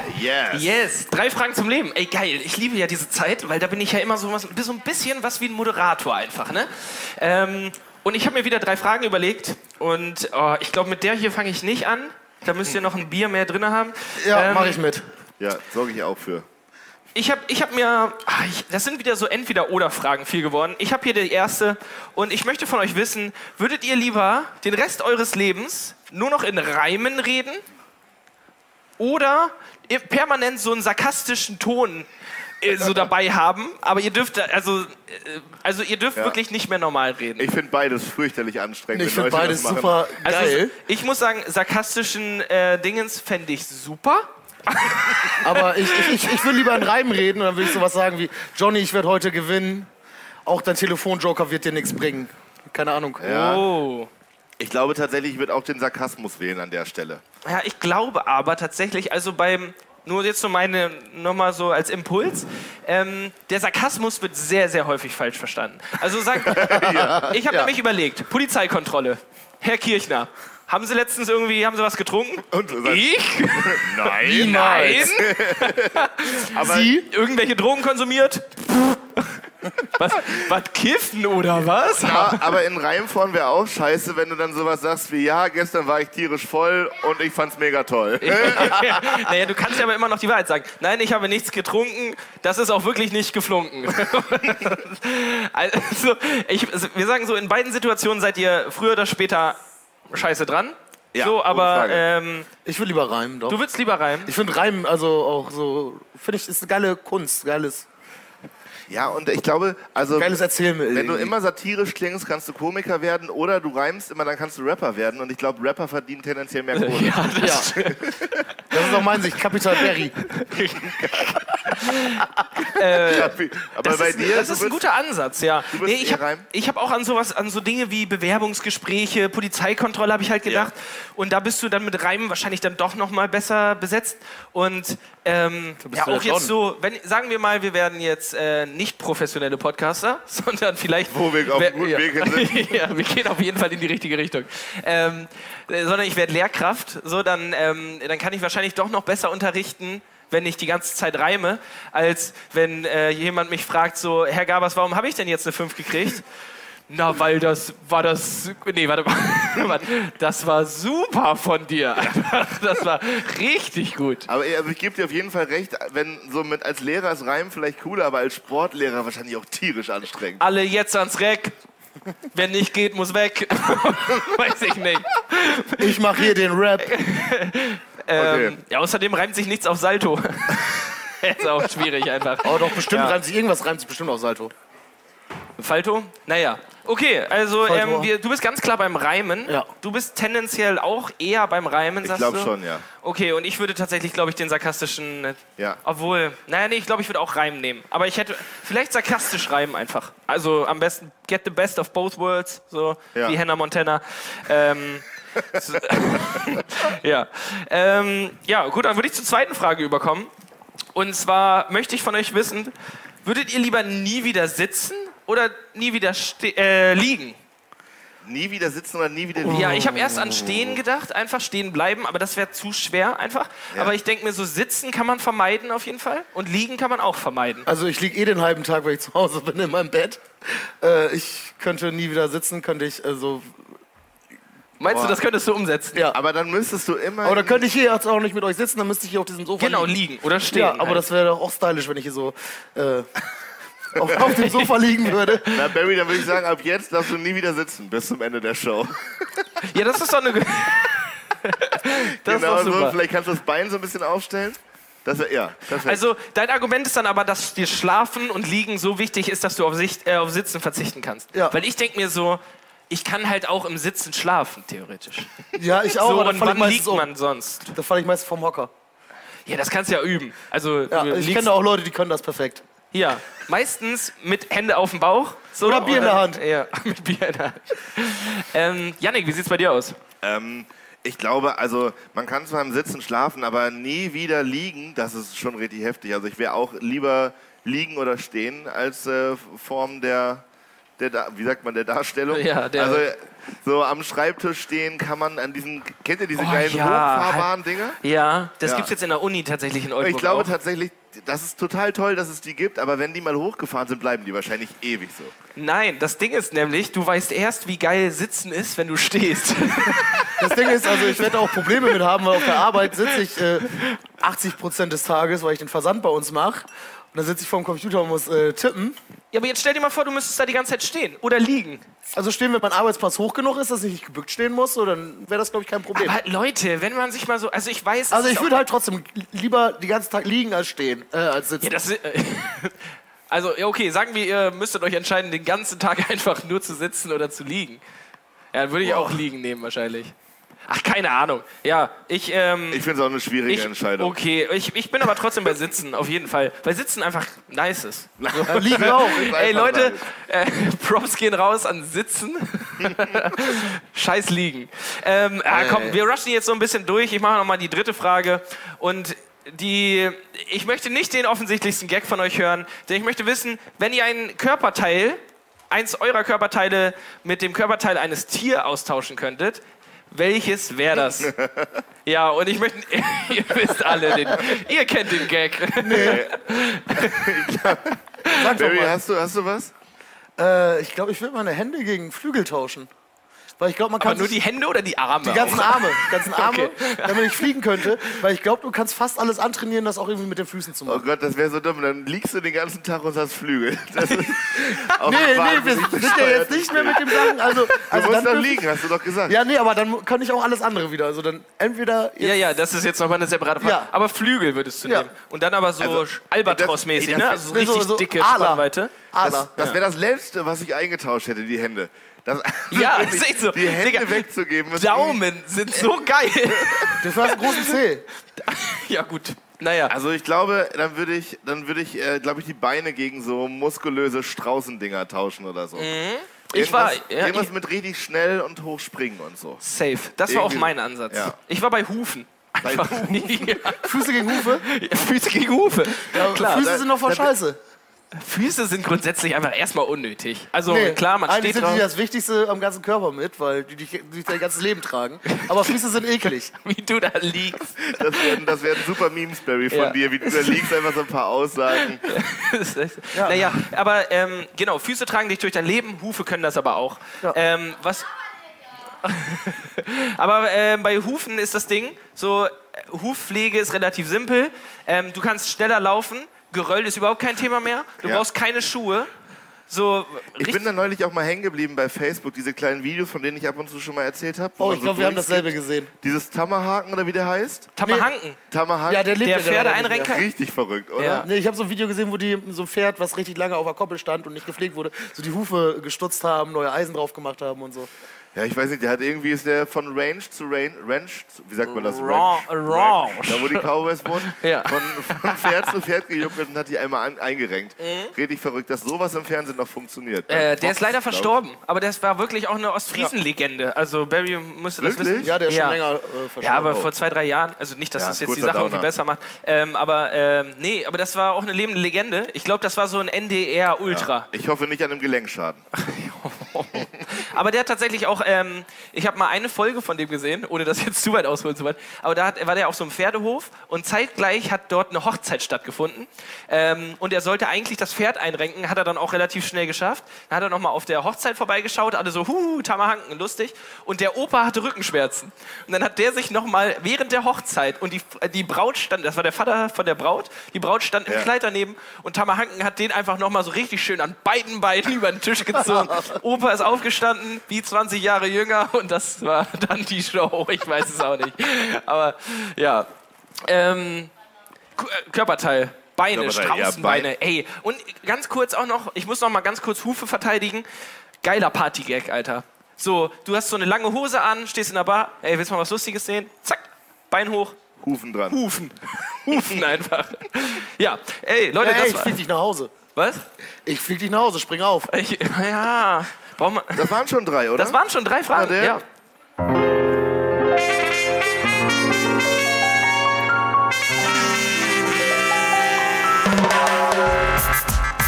Yes. Yes, drei Fragen zum Leben. Ey, geil. Ich liebe ja diese Zeit, weil da bin ich ja immer so, was, so ein bisschen was wie ein Moderator einfach, ne? Ähm, und ich habe mir wieder drei Fragen überlegt und oh, ich glaube, mit der hier fange ich nicht an. Da müsst ihr noch ein Bier mehr drin haben. Ja, Ähm, mache ich mit. Ja, sorge ich auch für. Ich habe ich hab mir, ah, ich, das sind wieder so Entweder-Oder-Fragen viel geworden. Ich habe hier die erste und ich möchte von euch wissen, würdet ihr lieber den Rest eures Lebens nur noch in Reimen reden oder permanent so einen sarkastischen Ton äh, so dabei haben, aber ihr dürft, also, äh, also ihr dürft Ja. wirklich nicht mehr normal reden. Ich finde beides fürchterlich anstrengend. Ich finde beides super Also geil. ich muss sagen, sarkastischen äh, Dingens fände ich super. <laughs> Aber ich, ich, ich, ich will lieber in Reimen reden und dann will ich sowas sagen wie: Johnny, ich werde heute gewinnen. Auch dein Telefonjoker wird dir nichts bringen. Keine Ahnung. Ja. Oh. Ich glaube tatsächlich, ich würde auch den Sarkasmus wählen an der Stelle. Ja, ich glaube aber tatsächlich, also beim, nur jetzt so meine, nochmal so als Impuls, ähm, der Sarkasmus wird sehr, sehr häufig falsch verstanden. Also sag, <laughs> ich habe nämlich überlegt, Polizeikontrolle, Herr Kirchner, haben Sie letztens irgendwie, haben Sie was getrunken? Und Ich? <laughs> Nein. Nein. <laughs> Aber Sie? Irgendwelche Drogen konsumiert? Was, was kiffen oder was? Ja, aber in Reimform wäre auch scheiße, wenn du dann sowas sagst wie, ja, gestern war ich tierisch voll und ich fand's mega toll. <laughs> naja, du kannst ja aber immer noch die Wahrheit sagen. Nein, ich habe nichts getrunken, das ist auch wirklich nicht geflunken. <laughs> also, ich, wir sagen so, in beiden Situationen seid ihr früher oder später scheiße dran. Ja, so, aber ähm, Ich will lieber Reimen, doch. du würdest lieber reimen. Ich finde Reimen also auch so, finde ich, ist eine geile Kunst, geiles, Ja, und ich glaube, also geiles Erzählmittel. wenn du immer satirisch klingst, kannst du Komiker werden oder du reimst immer, dann kannst du Rapper werden. Und ich glaube, Rapper verdienen tendenziell mehr Kohle. Ja, das Ja. Das ist auch meine Sicht, Capital Berry. <laughs> Aber Das bei ist, dir, das ist ein guter Ansatz, ja. Nee, ich habe hab auch an sowas, an so Dinge wie Bewerbungsgespräche, Polizeikontrolle habe ich halt gedacht. Und da bist du dann mit Reimen wahrscheinlich dann doch noch mal besser besetzt. Und ähm, ja, du ja auch jetzt schon. so, wenn, sagen wir mal, wir werden jetzt äh, nicht professionelle Podcaster, <laughs> sondern vielleicht... Wo wir auf wer- guten ja. Weg sind. <laughs> ja, wir gehen auf jeden Fall in die richtige Richtung. Ähm, äh, sondern ich werde Lehrkraft, so dann, ähm, dann kann ich wahrscheinlich doch noch besser unterrichten, wenn ich die ganze Zeit reime, als wenn äh, jemand mich fragt, so, Herr Gabers, warum habe ich denn jetzt eine 5 gekriegt? Na, weil das war das. Nee, <laughs> warte mal. Das war super von dir. <laughs> Das war richtig gut. Aber also ich gebe dir auf jeden Fall recht, wenn so mit als Lehrer ist Reim vielleicht cooler, aber als Sportlehrer wahrscheinlich auch tierisch anstrengend. Alle jetzt ans Reck. Wer nicht geht, muss weg. <laughs> Weiß ich nicht. Ich mache hier den Rap. Ähm, ja, außerdem reimt sich nichts auf Salto. ist auch schwierig einfach. Oh doch, bestimmt Ja. reimt sich irgendwas, reimt sich bestimmt auf Salto. Falto? Naja. Okay, also ähm, wir, du bist ganz klar beim Reimen. Ja. Du bist tendenziell auch eher beim Reimen, Ich sagst glaube du? schon, ja. Okay, und ich würde tatsächlich, glaube ich, den sarkastischen. Ja. Obwohl, naja, nee, ich glaube, ich würde auch Reimen nehmen. Aber ich hätte vielleicht sarkastisch reimen einfach. Also am besten get the best of both worlds, so Ja. wie Hannah Montana. Ähm, <laughs> so, <laughs> ja. Ähm, ja, gut, dann würde ich zur zweiten Frage überkommen. Und zwar möchte ich von euch wissen, würdet ihr lieber nie wieder sitzen oder nie wieder ste- äh, liegen? Nie wieder sitzen oder nie wieder liegen. Ja, ich habe erst an Stehen gedacht, einfach stehen bleiben, aber das wäre zu schwer einfach. Ja. Aber ich denke mir, so sitzen kann man vermeiden auf jeden Fall und liegen kann man auch vermeiden. Also ich liege eh den halben Tag, wenn ich zu Hause bin, in meinem Bett. Äh, ich könnte nie wieder sitzen, könnte ich, also, Meinst Boah. du, das könntest du umsetzen? ja. Aber dann müsstest du immer. Aber dann könnte ich hier jetzt auch nicht mit euch sitzen, dann müsste ich hier auf diesem Sofa Genau, liegen. liegen oder stehen. Ja, aber halt. das wäre doch auch stylisch, wenn ich hier so äh, auf, auf dem Sofa liegen würde. Na, Barry, dann würde ich sagen, ab jetzt darfst du nie wieder sitzen, bis zum Ende der Show. <laughs> ja, das ist doch eine. <laughs> das genau ist doch so. super. Vielleicht kannst du das Bein so ein bisschen aufstellen. Das ja, perfekt. Also, dein Argument ist dann aber, dass dir Schlafen und Liegen so wichtig ist, dass du auf, Sicht, äh, auf Sitzen verzichten kannst. Ja. Weil ich denke mir so, ich kann halt auch im Sitzen schlafen, theoretisch. Ja, ich auch, so, aber und wann liegt um. man sonst? Da falle ich meistens vom Hocker. Ja, das kannst du ja üben. Also, Ja, ich kenne auch Leute, die können das perfekt. Ja, meistens mit Hände auf dem Bauch. So, Oder Bier in der Hand. Ja, <laughs> mit Bier in der Hand. Ähm, Yannick, wie sieht's bei dir aus? Ähm, ich glaube, also man kann zwar im Sitzen schlafen, aber nie wieder liegen, das ist schon richtig heftig. Also ich wäre auch lieber liegen oder stehen als äh, Form der, der, wie sagt man, der Darstellung. Ja, der- also so am Schreibtisch stehen kann man an diesen, kennt ihr diese Oh, geilen ja, hochfahrbaren Dinger? Ja, das Ja. gibt's jetzt in der Uni tatsächlich in Aber Oldenburg ich glaube auch. tatsächlich, das ist total toll, dass es die gibt, aber wenn die mal hochgefahren sind, bleiben die wahrscheinlich ewig so. Nein, das Ding ist nämlich, du weißt erst, wie geil Sitzen ist, wenn du stehst. <laughs> Das Ding ist, also ich werde auch Probleme mit haben, weil auf der Arbeit sitze ich äh, 80 Prozent des Tages, weil ich den Versand bei uns mache. Und dann sitze ich vor dem Computer und muss äh, tippen. ja, aber jetzt stell dir mal vor, du müsstest da die ganze Zeit stehen oder liegen. Also stehen, wenn mein Arbeitsplatz hoch genug ist, dass ich nicht gebückt stehen muss, so, dann wäre das, glaube ich, kein Problem. Aber Leute, wenn man sich mal so, also ich weiß, Also ich würde halt trotzdem lieber den ganzen Tag liegen als stehen, äh, als sitzen. Ja, das äh, <laughs> also, ja, okay, sagen wir, ihr müsstet euch entscheiden, den ganzen Tag <laughs> einfach nur zu sitzen oder zu liegen. Ja, dann würde ich auch liegen nehmen wahrscheinlich. Ach, keine Ahnung. Ja, ich, ähm, Ich finde es auch eine schwierige ich, Entscheidung. okay, ich, ich bin aber trotzdem bei Sitzen, auf jeden Fall. Weil Sitzen einfach nice ist. <laughs> Äh, liegen auch. Ey, Leute, äh, Props gehen raus an Sitzen. <laughs> Scheiß liegen. Ähm, ah, komm, wir rushen jetzt so ein bisschen durch. Ich mache nochmal die dritte Frage. Und die, ich möchte nicht den offensichtlichsten Gag von euch hören, denn ich möchte wissen, wenn ihr ein Körperteil, eins eurer Körperteile mit dem Körperteil eines Tier austauschen könntet, welches wäre das? <laughs> ja, und ich möchte, <laughs> ihr wisst alle, den, ihr kennt den Gag. <laughs> Sag doch Barry, mal. hast du, hast du was? Äh, ich glaube, ich würde meine Hände gegen Flügel tauschen. Weil ich glaube, man kann Aber nur die Hände oder die Arme? die ganzen? Arme, die ganzen <laughs> Arme, Okay. damit ich fliegen könnte. Weil ich glaube, du kannst fast alles antrainieren, das auch irgendwie mit den Füßen zu Oh machen. Gott, das wäre so dumm. Dann liegst du den ganzen Tag und hast Flügel. <laughs> Das ist Nee, nee, wir sind ja jetzt nicht mehr mit dem Sachen. Also, Du also musst dann liegen, hast du doch gesagt. Ja, nee, aber dann kann ich auch alles andere wieder. Also dann entweder. Ja, ja, das ist jetzt nochmal eine separate Frage. Ja. Aber Flügel würdest du Ja. nehmen. Und dann aber so Also, Albatros-mäßig, ne? Also so richtig so dicke Adler. Spannweite. Das, das wäre das Letzte, was ich eingetauscht hätte, die Hände. Das, <laughs> Ja, wirklich, ist echt so. Die Hände Digga, wegzugeben. Daumen sind so <laughs> geil. Hast du einen großen Zeh. <laughs> ja, gut. Naja. Also ich glaube, dann würde ich, dann würde ich, äh, glaube ich, die Beine gegen so muskulöse Straußendinger tauschen oder so. Mhm. Ich war- ja, irgendwas ich- mit richtig schnell und hoch springen und so. Safe. Das war auch Irgendwie- mein Ansatz. Ja. Ich war bei Hufen. Einfach ja. Füße gegen Hufe. Füße gegen Hufe. Klar. Füße sind doch voll scheiße. Füße sind grundsätzlich einfach erstmal unnötig. Also Nee, klar, man eigentlich steht sind die drauf. das Wichtigste am ganzen Körper mit, weil die dich durch dein ganzes Leben tragen. Aber Füße sind eklig. <laughs> Wie du da liegst. Das wären, das wären super Memes, Barry, von Ja. dir, wie du da liegst, einfach so ein paar Aussagen. <laughs> Echt- Naja, aber ähm, genau, Füße tragen dich durch dein Leben, Hufe können das aber auch. Ja. Ähm, was. <laughs> aber ähm, bei Hufen ist das Ding, so äh, Hufpflege ist relativ simpel. Ähm, du kannst schneller laufen, Geröll ist überhaupt kein Thema mehr. Du Ja. brauchst keine Schuhe. So Ich bin da neulich auch mal hängen geblieben bei Facebook, diese kleinen Videos, von denen ich ab und zu schon mal erzählt habe. Oh, ich so glaube, wir haben dasselbe gesehen. Dieses Tammerhaken oder wie der heißt? Tamahanken. Tammerhaken. Ja, der lebt Der nicht mehr. Pferdeeinrenker. Richtig verrückt, oder? Ja. Nee, ich habe so ein Video gesehen, wo die so ein Pferd, was richtig lange auf der Koppel stand und nicht gepflegt wurde, so die Hufe gestutzt haben, neue Eisen drauf gemacht haben und so. Ja, ich weiß nicht, der hat irgendwie, ist der von Range zu Range, zu- wie sagt man das? Ra- Ranch. Da, wo die Cowboys wohnen, <laughs> Ja. von, von Pferd zu Pferd gejuckelt und hat die einmal an, eingerenkt. Richtig verrückt, dass sowas im Fernsehen noch funktioniert. Mhm. Äh, der ist leider glaub ich. verstorben, aber das war wirklich auch eine Ostfriesen-Legende. Also Barry müsste das Wirklich? wissen. Ja, der ist Ja. schon länger äh, verstorben. Ja, aber vor zwei, drei Jahren, also nicht, dass Ja, das jetzt die Sache irgendwie besser macht, ähm, aber ähm, nee, aber das war auch eine lebende Legende. Ich glaube, das war so ein NDR-Ultra. Ich hoffe nicht an einem Gelenkschaden. <laughs> <laughs> Aber der hat tatsächlich auch, ähm, ich habe mal eine Folge von dem gesehen, ohne das jetzt zu weit ausholen zu wollen, aber da hat, war der auf so einem Pferdehof und zeitgleich hat dort eine Hochzeit stattgefunden. Ähm, und er sollte eigentlich das Pferd einrenken, hat er dann auch relativ schnell geschafft. Dann hat er nochmal auf der Hochzeit vorbeigeschaut, alle so, huhu, Tamahanken, lustig. Und der Opa hatte Rückenschmerzen. Und dann hat der sich nochmal während der Hochzeit und die, die Braut stand, das war der Vater von der Braut, die Braut stand im Ja. Kleid daneben und Tamahanken hat den einfach nochmal so richtig schön an beiden Beinen <laughs> über den Tisch gezogen. <laughs> Opa ist aufgestanden, wie 20 Jahre jünger und das war dann die Show. Ich weiß es auch nicht. Aber ja. Ähm, äh, Körperteil. Beine, Körperteil, ja, Straußenbeine. Ey, und ganz kurz auch noch, ich muss noch mal ganz kurz Hufe verteidigen. Geiler Partygag, Alter. So, du hast so eine lange Hose an, stehst in der Bar, ey, willst du mal was Lustiges sehen? Zack, Bein hoch, Hufen dran. Hufen. <laughs> Hufen einfach. Ja, ey, Leute, Ey, das ich war, flieg dich nach Hause. Was? Ich flieg dich nach Hause, spring auf. Ich, ja, warum, Das waren schon drei, oder? das waren schon drei Fragen. der- Ja.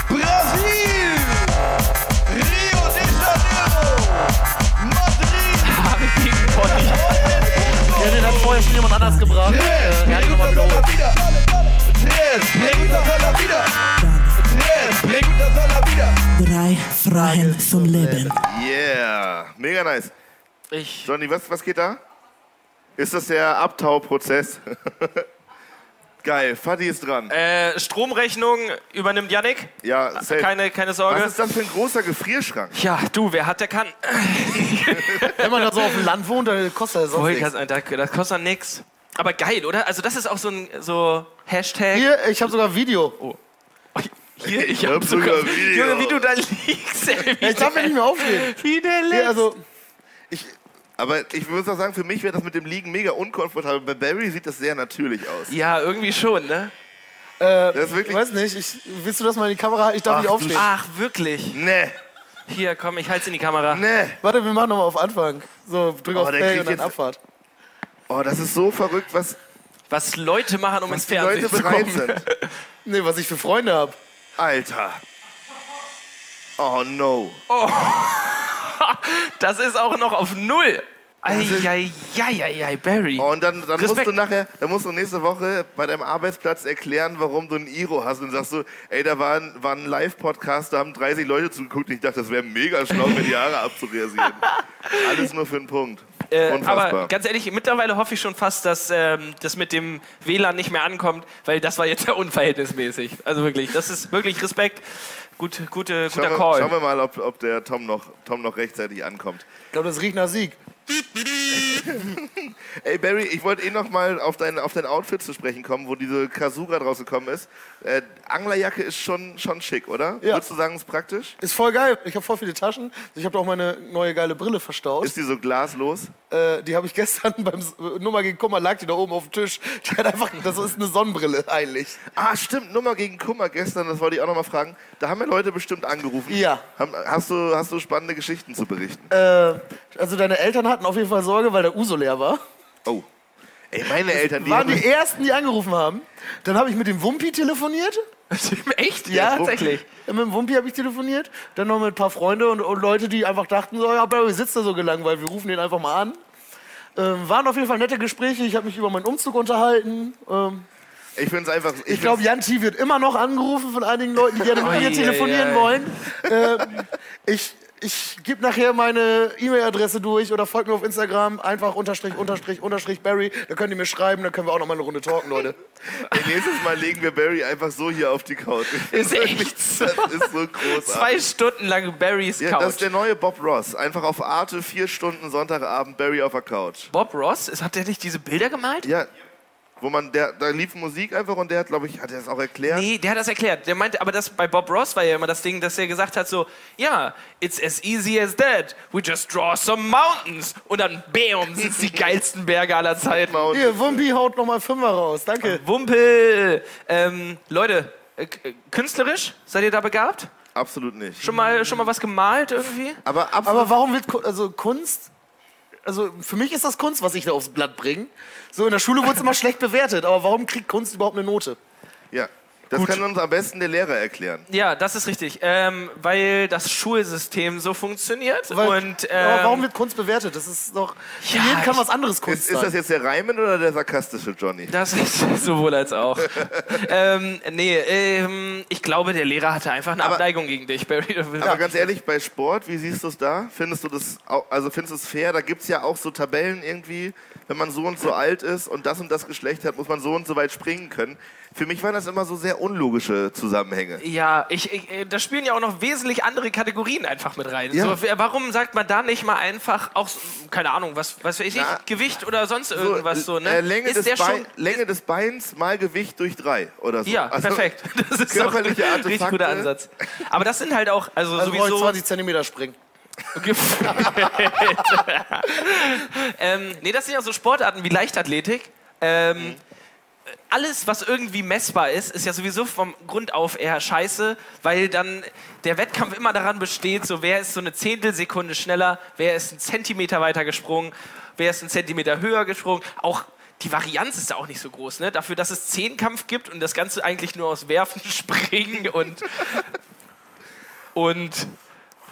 Brasil! Rio de Janeiro! Madrid! Haare gegen Pony. Ja, den hat vorher schon jemand anders gebracht. Äh, er hat ihn nochmal wiederholt. Tres, preguntas a la vida! Tres, preguntas a la vida! Drei Fragen zum Leben. Yeah, mega nice. Ich, Johnny, was, was geht da? Ist das der Abtauprozess? <laughs> Geil, Fadi ist dran. äh, Stromrechnung übernimmt Yannick. Ja, safe. Keine, keine Sorge. Was ist das für ein großer Gefrierschrank? Ja, du, wer hat, der kann. <laughs> Wenn man da so auf dem Land wohnt, dann kostet das ich nichts. Das das kostet nix. Aber geil, oder? Also das ist auch so ein so Hashtag. Hier, ich habe sogar Video. Hier, ich hab sogar Video. Junge, wie du da liegst. Ey, Ich darf ja nicht mehr aufstehen. Wie der lebt. also, Aber ich muss auch sagen, für mich wäre das mit dem Liegen mega unkomfortabel. Bei Barry sieht das sehr natürlich aus. ja, irgendwie schon, ne? Das ist ich wirklich. weiß nicht, ich, willst du das mal in die Kamera halten? Ich darf Ach, nicht aufstehen. Ach, wirklich? Nee, Hier, komm, ich halte in die Kamera. nee. Warte, wir machen nochmal auf Anfang. So, drück Oh, auf Play und dann Abfahrt. Oh, das ist so verrückt, was, Was Leute machen, um was ins Fernsehen Leute zu bereit kommen. sind. <laughs> Nee, was ich für Freunde habe. Alter. Oh no. <laughs> Das ist auch noch auf Null. Eieieiei, Barry. Oh, und dann, dann musst du nachher, dann musst du nächste Woche bei deinem Arbeitsplatz erklären, warum du ein Iro hast. Und sagst du, ey, da war ein, war ein Live-Podcast, da haben 30 Leute zugeguckt. Und ich dachte, das wäre mega schlau, mir die Haare abzurasieren. <laughs> Alles nur für einen Punkt. Äh, aber ganz ehrlich, mittlerweile hoffe ich schon fast, dass ähm, das mit dem WLAN nicht mehr ankommt, weil das war jetzt ja <laughs> unverhältnismäßig. Also wirklich, das ist wirklich Respekt. Gut, gute, schauen, guter wir, Call. schauen wir mal, ob, ob der Tom noch, Tom noch rechtzeitig ankommt. Ich glaube, das riecht nach Sieg. Ey Barry, ich wollte eh noch mal auf dein, auf dein Outfit zu sprechen kommen, wo diese Kasuga draus gekommen ist. Äh, Anglerjacke ist schon, schon schick, oder? Ja. Würdest du sagen, ist praktisch? Ist voll geil. Ich habe voll viele Taschen. Ich habe auch meine neue geile Brille verstaut. Ist die so glaslos? Äh, die habe ich gestern <laughs> beim Nummer gegen Kummer lag die da oben auf dem Tisch. Die hat einfach, das ist eine Sonnenbrille eigentlich. Ah, stimmt, Nummer gegen Kummer gestern, das wollte ich auch noch mal fragen. Da haben ja Leute bestimmt angerufen. Ja. Haben, hast, du, hast du spannende Geschichten zu berichten? Äh, also deine Eltern hatten auf jeden Fall Sorge, weil der Uso leer war. Oh. Ey, meine Eltern, die Waren die ersten, die angerufen haben. Dann habe ich mit dem Wumpi telefoniert. <laughs> Echt? Ja, tatsächlich. Ja, mit dem Wumpi habe ich telefoniert. Dann noch mit ein paar Freunden und, und Leute, die einfach dachten, so, ja, Barry sitzt da so gelangweilt, wir rufen den einfach mal an. Ähm, waren auf jeden Fall nette Gespräche. Ich habe mich über meinen Umzug unterhalten. Ähm, Ich finde es einfach... ich glaube, Janti wird immer noch angerufen von einigen Leuten, die gerne mit mir telefonieren wollen. Ähm, ich ich gebe nachher meine E-Mail-Adresse durch oder folgt mir auf Instagram, einfach unterstrich, unterstrich, unterstrich Barry. Da könnt ihr mir schreiben, dann können wir auch noch mal eine Runde talken, Leute. Ey, nächstes Mal legen wir Barry einfach so hier auf die Couch. <laughs> Ist echt so. Das ist so großartig. Zwei Stunden lang Barrys Ja, Couch. das ist der neue Bob Ross. Einfach auf Arte, vier Stunden Sonntagabend, Barry auf der Couch. Bob Ross, ist- hat der nicht diese Bilder gemalt? Ja, wo man, der, da lief Musik einfach und der hat, glaube ich, hat er das auch erklärt? Nee, der hat das erklärt. Der meinte, aber das bei Bob Ross war ja immer das Ding, dass er gesagt hat so, ja, it's as easy as that. We just draw some mountains. Und dann, bam, <laughs> sind's die geilsten Berge aller Zeiten. Hier, Wumpi haut noch mal Fünfer raus. Danke. Wumpel. Ähm, Leute, äh, k- künstlerisch, seid ihr da begabt? absolut nicht. Schon mal, schon mal was gemalt irgendwie? Aber absolut. Aber warum wird also Kunst? Also für mich ist das Kunst, was ich da aufs Blatt bringe. So in der Schule wurde es immer schlecht bewertet, aber warum kriegt Kunst überhaupt eine Note? ja, das kann uns am besten der Lehrer erklären. Ja, das ist richtig. Ähm, weil das Schulsystem so funktioniert. Weil, und, ähm, aber warum wird Kunst bewertet? Das ist doch. Ja, jeden kann was anderes Kunst Ist, ist das sein. jetzt der Reimen oder der sarkastische Johnny? Das ist <laughs> sowohl als auch. <laughs> ähm, nee, ähm, ich glaube, der Lehrer hatte einfach eine Aber- Abneigung gegen dich, Barry. Aber ganz ehrlich, bei Sport, wie siehst du es da? Findest du das, also findest du es fair? Da gibt es ja auch so Tabellen irgendwie, wenn man so und so alt ist und das und das Geschlecht hat, muss man so und so weit springen können. Für mich waren das immer so sehr unlogische Zusammenhänge. Ja, ich, ich, äh, da spielen ja auch noch wesentlich andere Kategorien einfach mit rein. Ja. So, warum sagt man da nicht mal einfach auch, so- keine Ahnung, was, was weiß ich, Na, Gewicht oder sonst irgendwas so, ne? äh, Länge, ist des Bein, schon, Länge des Beins mal Gewicht durch drei oder so. Ja, Also, perfekt. <laughs> Das ist doch ein körperliche richtig guter Ansatz. Aber das sind halt auch, also, Also sowieso. 20 Zentimeter springen. <laughs> ähm, nee, das sind ja so Sportarten wie Leichtathletik. Ähm, alles, was irgendwie messbar ist, ist ja sowieso vom Grund auf eher scheiße, weil dann der Wettkampf immer daran besteht, so wer ist so eine Zehntelsekunde schneller, wer ist einen Zentimeter weiter gesprungen, wer ist einen Zentimeter höher gesprungen. Auch die Varianz ist da auch nicht so groß, ne? Dafür, dass es Zehnkampf gibt und das Ganze eigentlich nur aus Werfen, <laughs> Springen und, und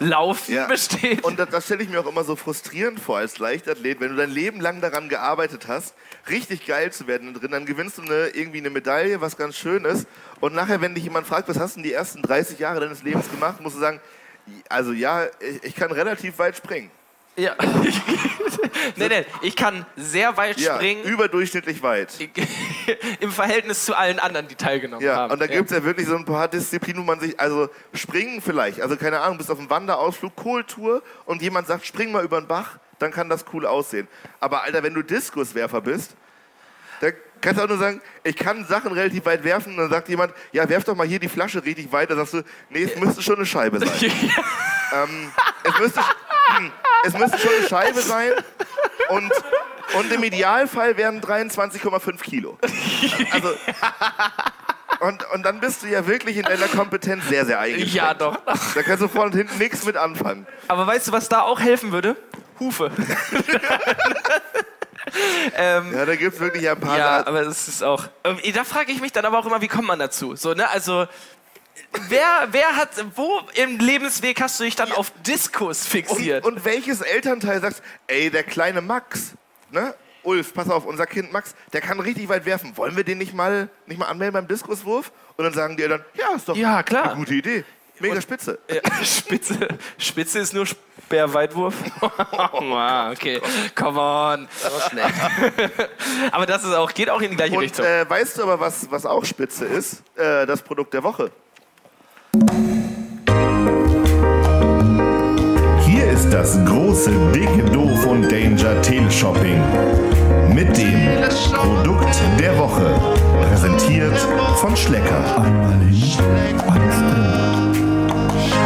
Laufen Ja. besteht. Und das, das stelle ich mir auch immer so frustrierend vor als Leichtathlet, wenn du dein Leben lang daran gearbeitet hast, richtig geil zu werden drin, dann gewinnst du eine, irgendwie eine Medaille, was ganz schön ist. Und nachher, wenn dich jemand fragt, was hast du denn die ersten 30 Jahre deines Lebens gemacht, musst du sagen, also ja, ich, ich kann relativ weit springen. ja. <laughs> nee, nee, ich kann sehr weit Ja, springen. überdurchschnittlich weit. <laughs> Im Verhältnis zu allen anderen, die teilgenommen Ja, haben. und da gibt es ja wirklich so ein paar Disziplinen, wo man sich, also springen vielleicht, also keine Ahnung, bist auf einem Wanderausflug, Kohltour und jemand sagt, spring mal über den Bach, dann kann das cool aussehen. Aber Alter, wenn du Diskuswerfer bist, da kannst du auch nur sagen, ich kann Sachen relativ weit werfen und dann sagt jemand, ja, werf doch mal hier die Flasche richtig weit, dann sagst du, nee, es müsste schon eine Scheibe sein. <laughs> ähm, es, müsste, hm, es müsste schon eine Scheibe sein und, und im Idealfall wären 23,5 Kilo. Also, und, und dann bist du ja wirklich in deiner Kompetenz sehr, sehr eingeschränkt. ja, doch. Da kannst du vorne und hinten nichts mit anfangen. Aber weißt du, was da auch helfen würde? Hufe. <laughs> ähm, Ja, da gibt es wirklich ein paar ja, Sachen. aber es ist auch. Ähm, Da frage ich mich dann aber auch immer, wie kommt man dazu? So, ne? Also, wer, wer hat, wo im Lebensweg hast du dich dann auf Diskus fixiert? Und, und welches Elternteil sagt, ey, der kleine Max, ne? Ulf, pass auf, unser Kind Max, der kann richtig weit werfen. Wollen wir den nicht mal, nicht mal anmelden beim Diskuswurf? Und dann sagen die Eltern, ja, ist doch Ja, klar. eine gute Idee. Mega spitze. Ja, <laughs> Spitze, Spitze ist nur Speerweitwurf. <laughs> Ah, okay, come on. <laughs> aber das ist auch, geht auch in die gleiche Und Richtung. äh, weißt du aber, was, was auch spitze ist? Äh, das Produkt der Woche. Hier ist das große Big Doof und Danger Teleshopping. Mit dem Produkt der Woche. Präsentiert von Schlecker. Einmal hin,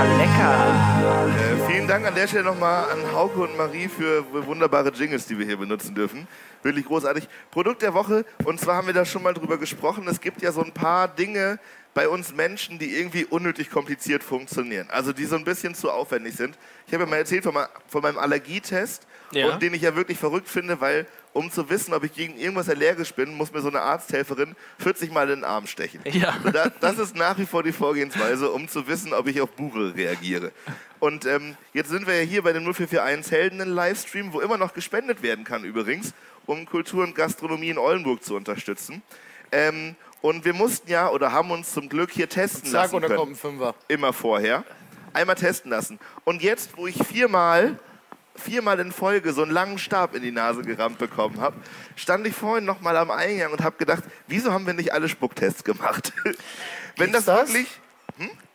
drin. lecker. Äh, vielen Dank an der Stelle nochmal an Hauke und Marie für wunderbare Jingles, die wir hier benutzen dürfen. Wirklich großartig. Produkt der Woche, und zwar haben wir da schon mal drüber gesprochen, es gibt ja so ein paar Dinge bei uns Menschen, die irgendwie unnötig kompliziert funktionieren. Also die so ein bisschen zu aufwendig sind. Ich habe ja mal erzählt von, von meinem Allergietest, Ja. und den ich ja wirklich verrückt finde, weil um zu wissen, ob ich gegen irgendwas allergisch bin, muss mir so eine Arzthelferin 40 Mal in den Arm stechen. Ja. Und <laughs> da, das ist nach wie vor die Vorgehensweise, um zu wissen, ob ich auf Buche reagiere. Und ähm, jetzt sind wir ja hier bei dem 0441 Helden in Livestream, wo immer noch gespendet werden kann übrigens, um Kultur und Gastronomie in Oldenburg zu unterstützen. Ähm, und wir mussten ja oder haben uns zum Glück hier testen Zack, lassen und dann können kommt ein Fünfer. immer vorher. Einmal testen lassen. Und jetzt, wo ich viermal, viermal in Folge so einen langen Stab in die Nase gerammt bekommen habe, stand ich vorhin noch mal am Eingang und habe gedacht, wieso haben wir nicht alle Spucktests gemacht? <laughs> Wenn das, Gibt's das? wirklich...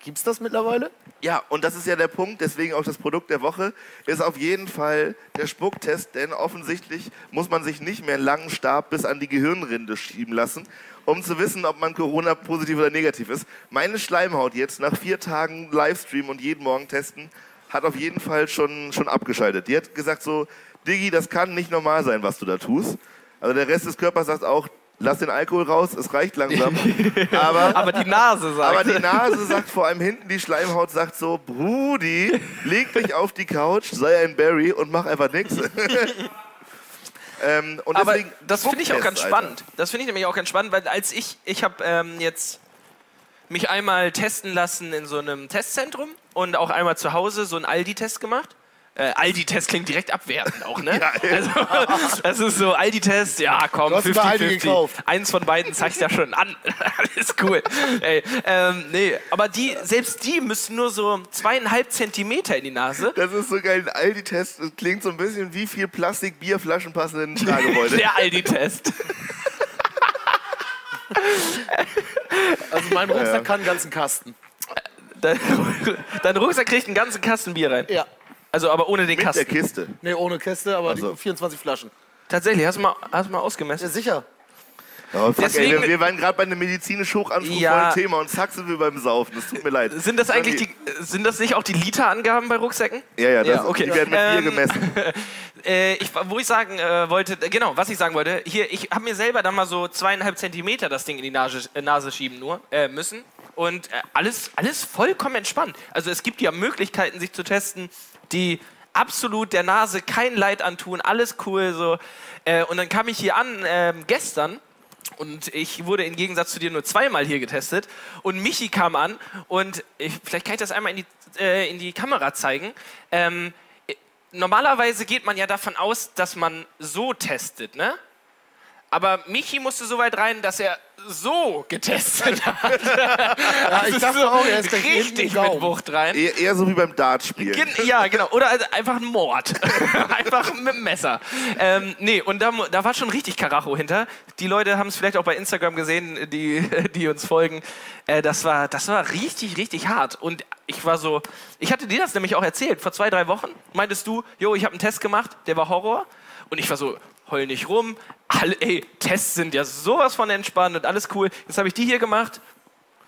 Gibt's das mittlerweile? Ja, und das ist ja der Punkt, deswegen auch das Produkt der Woche, ist auf jeden Fall der Spucktest, denn offensichtlich muss man sich nicht mehr einen langen Stab bis an die Gehirnrinde schieben lassen, um zu wissen, ob man Corona positiv oder negativ ist. Meine Schleimhaut jetzt nach vier Tagen Livestream und jeden Morgen testen, hat auf jeden Fall schon, schon abgeschaltet. Die hat gesagt so, Diggi, das kann nicht normal sein, was du da tust. Also der Rest des Körpers sagt auch, lass den Alkohol raus, es reicht langsam. <laughs> Aber Aber die Nase sagt. aber die Nase sagt vor allem hinten, die Schleimhaut sagt so, Brudi, leg dich auf die Couch, sei ein Barry und mach einfach nichts. <laughs> ähm, und Aber das finde ich auch ganz spannend. Das finde ich nämlich auch ganz spannend, weil als ich, ich habe ähm, jetzt mich einmal testen lassen in so einem Testzentrum und auch einmal zu Hause so einen Aldi-Test gemacht. Äh, Aldi-Test klingt direkt abwertend auch, ne? <laughs> Ja, ja. Also, das ist so Aldi-Test, ja komm, Du hast ihn bei Aldi 50-50. gekauft. Eins von beiden zeigst ja schon an. <laughs> Alles cool. Ey, ähm, nee, aber die, selbst die müssen nur so zweieinhalb Zentimeter in die Nase. Das ist so geil, ein Aldi-Test, das klingt so ein bisschen wie viel Plastik-Bierflaschen passen in den Tragebeutel. Der Aldi-Test. Also mein Rucksack kann einen ganzen Kasten. Dein, dein Rucksack kriegt einen ganzen Kasten Bier rein. Ja. Also aber ohne den Mit der Kasten. Kiste. Nee, ohne Käste, aber die 24 Flaschen. Tatsächlich, hast du mal, hast du mal Ja, ausgemessen? sicher. Oh, fuck, Deswegen- ey, wir, wir waren gerade bei einem medizinisch hochanspruchsvollen Ja. Thema und zack sind wir beim Saufen. Das tut mir leid. Sind das eigentlich die, sind das nicht auch die Literangaben bei Rucksäcken? Ja, ja, das, Ja, okay. die werden mit Ähm, Bier gemessen. <laughs> Äh, ich, wo ich sagen äh, wollte, genau, was ich sagen wollte, hier, ich habe mir selber dann mal so zweieinhalb Zentimeter das Ding in die Nase, äh, Nase schieben nur, äh, müssen. Und äh, alles, alles vollkommen entspannt. Also es gibt ja Möglichkeiten, sich zu testen, die absolut der Nase kein Leid antun, alles cool so. Äh, und dann kam ich hier an ähm, gestern und ich wurde im Gegensatz zu dir nur zweimal hier getestet. Und Michi kam an und ich, vielleicht kann ich das einmal in die, äh, in die Kamera zeigen. Ähm, äh, normalerweise geht man ja davon aus, dass man so testet, ne? Aber Michi musste so weit rein, dass er so getestet hat. <laughs> Ja, ich Das <laughs> dachte so auch, er ist richtig mit Wucht rein. Eher, eher so wie beim Dartspielen. Gen ja, genau. Oder also einfach ein Mord. <laughs> einfach mit dem Messer. Ähm, nee, und da, da war schon richtig Karacho hinter. Die Leute haben es vielleicht auch bei Instagram gesehen, die, die uns folgen. Äh, das, war, das war richtig, richtig hart. Und ich war so, ich hatte dir das nämlich auch erzählt, vor zwei, drei Wochen meintest du, jo, ich habe einen Test gemacht, der war Horror. Und ich war so, heul nicht rum. Alle, ey, Tests sind ja sowas von entspannt und alles cool. Jetzt habe ich die hier gemacht.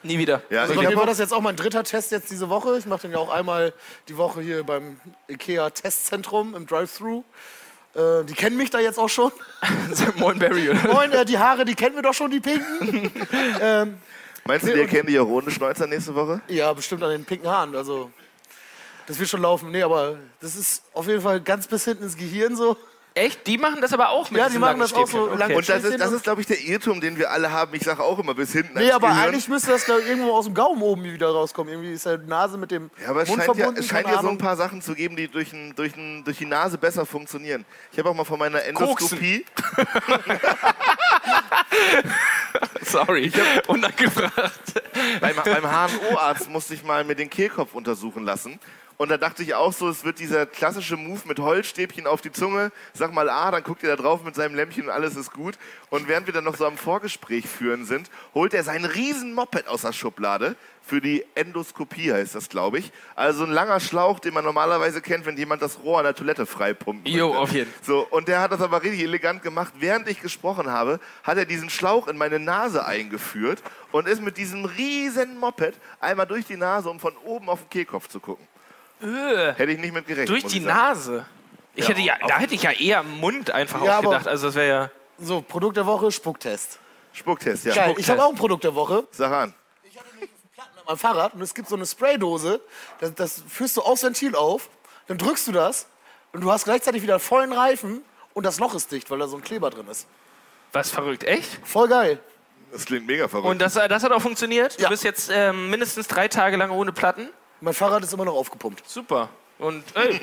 Nie wieder. Ja, Also ich bei mir hab war das jetzt auch mein dritter Test jetzt diese Woche. Ich mache den ja auch einmal die Woche hier beim IKEA Testzentrum im Drive-Thru. Äh, die kennen mich da jetzt auch schon. <laughs> Moin Barry. Moin, äh, die Haare, die kennen wir doch schon, die pinken. <laughs> ähm, meinst du, die erkennen die auch ohne Schnäuzer nächste Woche? ja, bestimmt an den pinken Haaren. Also, das wird schon laufen. Nee, aber das ist auf jeden Fall ganz bis hinten ins Gehirn so. Echt? Die machen das aber auch mit Ja, die machen langen das auch so Stäbchen. lange Okay. Und das ist, das ist glaube ich, der Irrtum, den wir alle haben. Ich sage auch immer bis hinten. Nee, ans aber Gehirn. eigentlich müsste das da irgendwo aus dem Gaumen oben wieder rauskommen. Irgendwie ist ja die Nase mit dem Ja, aber es Mund scheint, ja, verbunden. es scheint keine ja so ein Ahnung. paar Sachen zu geben, die durch, ein, durch, ein, durch die Nase besser funktionieren. Ich habe auch mal von meiner Endoskopie. <laughs> Sorry, <laughs> unangefragt. beim, beim HNO-Arzt musste ich mal mir den Kehlkopf untersuchen lassen. Und da dachte ich auch so, es wird dieser klassische Move mit Holzstäbchen auf die Zunge. Sag mal A, dann guckt er da drauf mit seinem Lämpchen und alles ist gut. Und während wir dann noch so am Vorgespräch führen sind, holt er sein riesen Moped aus der Schublade. Für die Endoskopie heißt das, glaube ich. Also ein langer Schlauch, den man normalerweise kennt, wenn jemand das Rohr an der Toilette freipumpt. Jo, auf jeden. So, und der hat das aber richtig elegant gemacht. Während ich gesprochen habe, hat er diesen Schlauch in meine Nase eingeführt und ist mit diesem riesen Moped einmal durch die Nase, um von oben auf den Kehlkopf zu gucken. Öh, Hätte ich nicht mit gerechnet. durch die ich. Nase. Ich hätte ja, da hätte ich ja eher Mund einfach Ja, auch aber- gedacht. Also das wäre ja. So, Produkt der Woche, Spucktest. Spucktest, ja. Geil, ich Spucktest. habe auch ein Produkt der Woche. Sag an. mit meinem Fahrrad und es gibt so eine Spraydose, das, das führst du aufs Ventil auf, dann drückst du das und du hast gleichzeitig wieder einen vollen Reifen und das Loch ist dicht, weil da so ein Kleber drin ist. Was verrückt, echt? Voll geil. Das klingt mega verrückt. Und das, äh, das hat auch funktioniert. Du Ja. bist jetzt ähm, mindestens drei Tage lang ohne Platten. Mein Fahrrad ist immer noch aufgepumpt. Super. Und ey,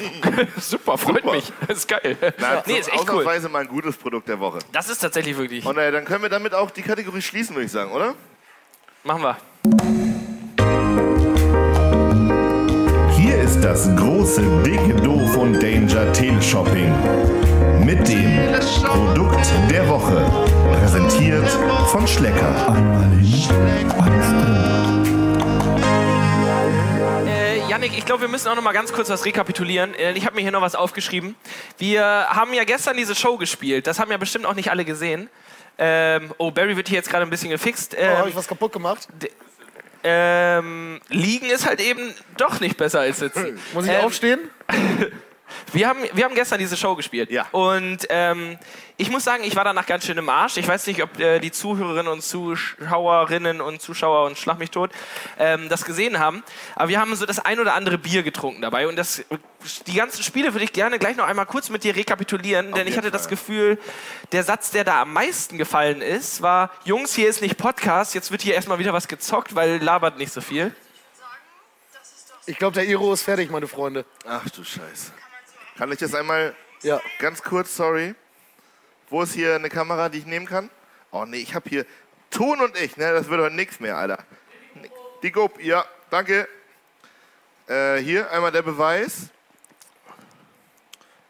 <laughs> super, freut mich. Das ist geil. Na, nee, ist echt cool. ausnahmsweise mal ein gutes Produkt der Woche. Das ist tatsächlich wirklich. Und äh, dann können wir damit auch die Kategorie schließen, würde ich sagen, oder? Machen wir. Hier ist das große Big Do von Danger Teleshopping. Mit dem Produkt der Woche. Präsentiert von Schlecker. Einmal hin, alles drin. Yannick, ich glaube, wir müssen auch noch mal ganz kurz was rekapitulieren. Ich habe mir hier noch was aufgeschrieben. Wir haben ja gestern diese Show gespielt. Das haben ja bestimmt auch nicht alle gesehen. Ähm, oh, Barry wird hier jetzt gerade ein bisschen gefixt. Oh, habe Ähm, ich was kaputt gemacht? ähm, liegen ist halt eben doch nicht besser als sitzen. Muss ich Ähm, aufstehen? <laughs> Wir haben, wir haben gestern diese Show gespielt. Ja. Und ähm, ich muss sagen, ich war danach ganz schön im Arsch. Ich weiß nicht, ob äh, die Zuhörerinnen und Zuschauerinnen und Zuschauer und Schlag mich tot ähm, das gesehen haben. Aber wir haben so das ein oder andere Bier getrunken dabei. Und das, die ganzen Spiele würde ich gerne gleich noch einmal kurz mit dir rekapitulieren. denn ich hatte das Fall. Gefühl, der Satz, der da am meisten gefallen ist, war, Jungs, hier ist nicht Podcast, jetzt wird hier erstmal wieder was gezockt, weil labert nicht so viel. Ich glaube, der Iro ist fertig, meine Freunde. Ach du Scheiße. Kann ich das einmal Ja. ganz kurz, sorry. Wo ist hier eine Kamera, die ich nehmen kann? Oh nee, ich habe hier Ton und ich, ne? Das wird heute nichts mehr, Alter. Die GoP, ja, danke. Äh, hier einmal der Beweis.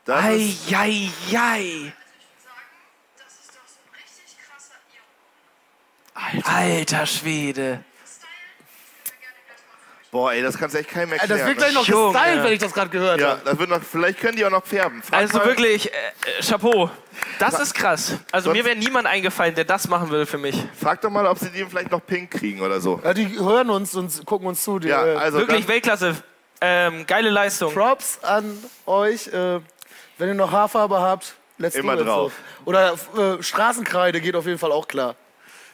Das ist, Eieiei. Alter Schwede. Boah, ey, das kannst du echt keinem erklären. das wird gleich noch Junge. gestylt, wenn ich das gerade gehört ja, habe. das wird noch, vielleicht können die auch noch färben. Frag Also mal- wirklich, äh, äh, Chapeau. Das ist krass. Also Sonst- mir wäre niemand eingefallen, der das machen würde für mich. Frag doch mal, ob sie die vielleicht noch pink kriegen oder so. Ja, die hören uns und gucken uns zu. Die, Ja, äh, also Wirklich Weltklasse. Ähm, geile Leistung. Props an euch. Äh, wenn ihr noch Haarfarbe habt, let's Immer do it drauf. So. Oder äh, Straßenkreide geht auf jeden Fall auch klar.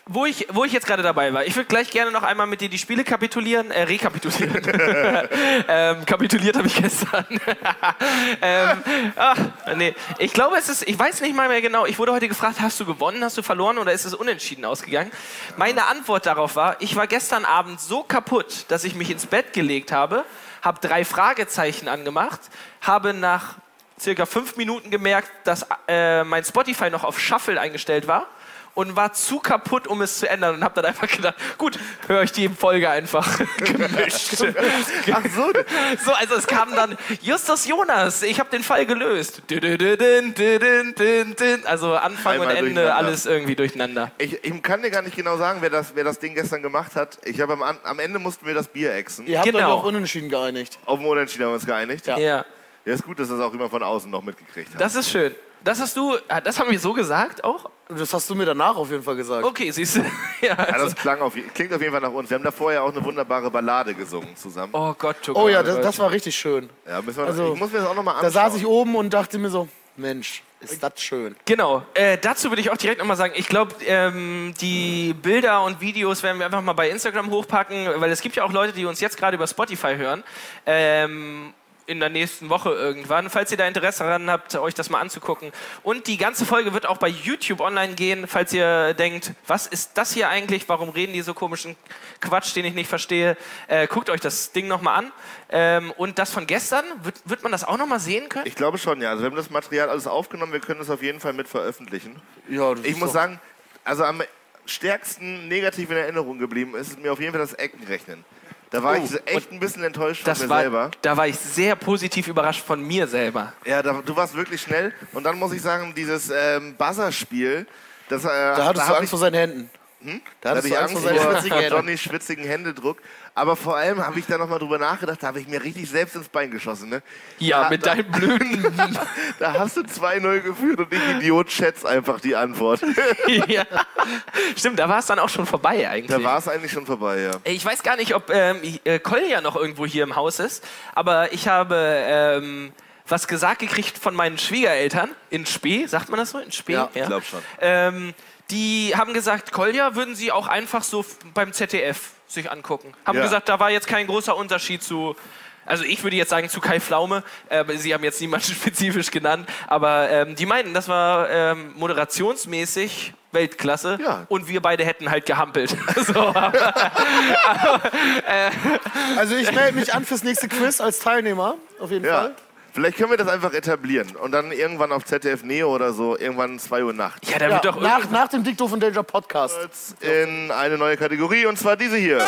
Wo ich, wo ich jetzt gerade dabei war, ich würde gleich gerne noch einmal mit dir die Spiele kapitulieren, äh, rekapitulieren. <laughs> ähm, kapituliert habe ich gestern. <laughs> ähm, ach, nee. Ich glaube, es ist, ich weiß nicht mal mehr genau, ich wurde heute gefragt, hast du gewonnen, hast du verloren oder ist es unentschieden ausgegangen? Meine Antwort darauf war, ich war gestern Abend so kaputt, dass ich mich ins Bett gelegt habe, habe drei Fragezeichen angemacht, habe nach circa fünf Minuten gemerkt, dass äh, mein Spotify noch auf Shuffle eingestellt war und war zu kaputt, um es zu ändern und habe dann einfach gedacht, gut, höre ich die Folge einfach <laughs> gemischt. <laughs> ach so, so, also es kam dann Justus Jonas, ich habe den Fall gelöst. Also Anfang Einmal und Ende alles irgendwie durcheinander. ich, ich kann dir gar nicht genau sagen, wer das, wer das Ding gestern gemacht hat. Ich habe am, am Ende mussten wir das Bier exen. Ihr habt Genau. euch auf Unentschieden geeinigt. Auf dem Unentschieden haben wir uns geeinigt. Ja. Ja, Ja, ist gut, dass das auch immer von außen noch mitgekriegt hat. das ist schön. Das hast du, das haben wir so gesagt auch? Das hast du mir danach auf jeden Fall gesagt. Okay, siehst du. <laughs> Ja, ja, also, das klang auf, klingt auf jeden Fall nach uns. Wir haben da vorher auch eine wunderbare Ballade gesungen zusammen. oh Gott, oh, Oh ja, oh das, das war richtig schön. Ja, müssen wir, Also, ich muss mir das auch nochmal Da anschauen. saß ich oben und dachte mir so, Mensch, ist das schön. Genau, äh, dazu würde ich auch direkt nochmal sagen, ich glaube, ähm, die Bilder und Videos werden wir einfach mal bei Instagram hochpacken, weil es gibt ja auch Leute, die uns jetzt gerade über Spotify hören. Ähm, in der nächsten Woche irgendwann, falls ihr da Interesse daran habt, euch das mal anzugucken. Und die ganze Folge wird auch bei YouTube online gehen, falls ihr denkt, was ist das hier eigentlich, warum reden die so komischen Quatsch, den ich nicht verstehe. Äh, guckt euch das Ding nochmal an. Ähm, und das von gestern, wird, wird man das auch nochmal sehen können? Ich glaube schon, ja. Also wir haben das Material alles aufgenommen, wir können es auf jeden Fall mit veröffentlichen. Ja, das Ich muss doch- sagen, also am stärksten negativ in Erinnerung geblieben ist mir auf jeden Fall das Eckenrechnen. Da war Oh, ich echt ein bisschen enttäuscht von mir war, selber. da war ich sehr positiv überrascht von mir selber. Ja, da, du warst wirklich schnell. Und dann muss ich sagen, dieses ähm, Buzzer-Spiel, das äh, Da hattest hab du Angst ich, vor seinen Händen. Da da hatte du ich Angst vor. <laughs> Johnnys schwitzigen Händedruck. Aber vor allem habe ich da nochmal drüber nachgedacht, da habe ich mir richtig selbst ins Bein geschossen. Ne? Ja, Da- mit da, deinem blöden. <laughs> Da hast du 2-0 geführt und ich Idiot schätze einfach die Antwort. <laughs> ja. Stimmt, da war es dann auch schon vorbei eigentlich. Da war es eigentlich schon vorbei, ja. Ich weiß gar nicht, ob ähm, äh, Kolja noch irgendwo hier im Haus ist, aber ich habe ähm, was gesagt gekriegt von meinen Schwiegereltern in Spee, sagt man das so? In Spee? Ja, ich glaub schon. Ähm, die haben gesagt, Kolja würden sie auch einfach so beim ZDF sich angucken. Haben Ja. gesagt, da war jetzt kein großer Unterschied zu. Also ich würde jetzt sagen zu Kai Pflaume, äh, sie haben jetzt niemanden <laughs> spezifisch genannt, aber ähm, die meinten, das war ähm, moderationsmäßig Weltklasse Ja. und wir beide hätten halt gehampelt. <laughs> so, <laughs> Also ich melde mich an fürs nächste Quiz als Teilnehmer, auf jeden Ja. Fall. Vielleicht können wir das einfach etablieren und dann irgendwann auf ZDF Neo oder so, irgendwann 2 Uhr nachts. ja, da Ja, wird doch nach, nach dem Dicto von Danger Podcast. In eine neue Kategorie und zwar diese hier.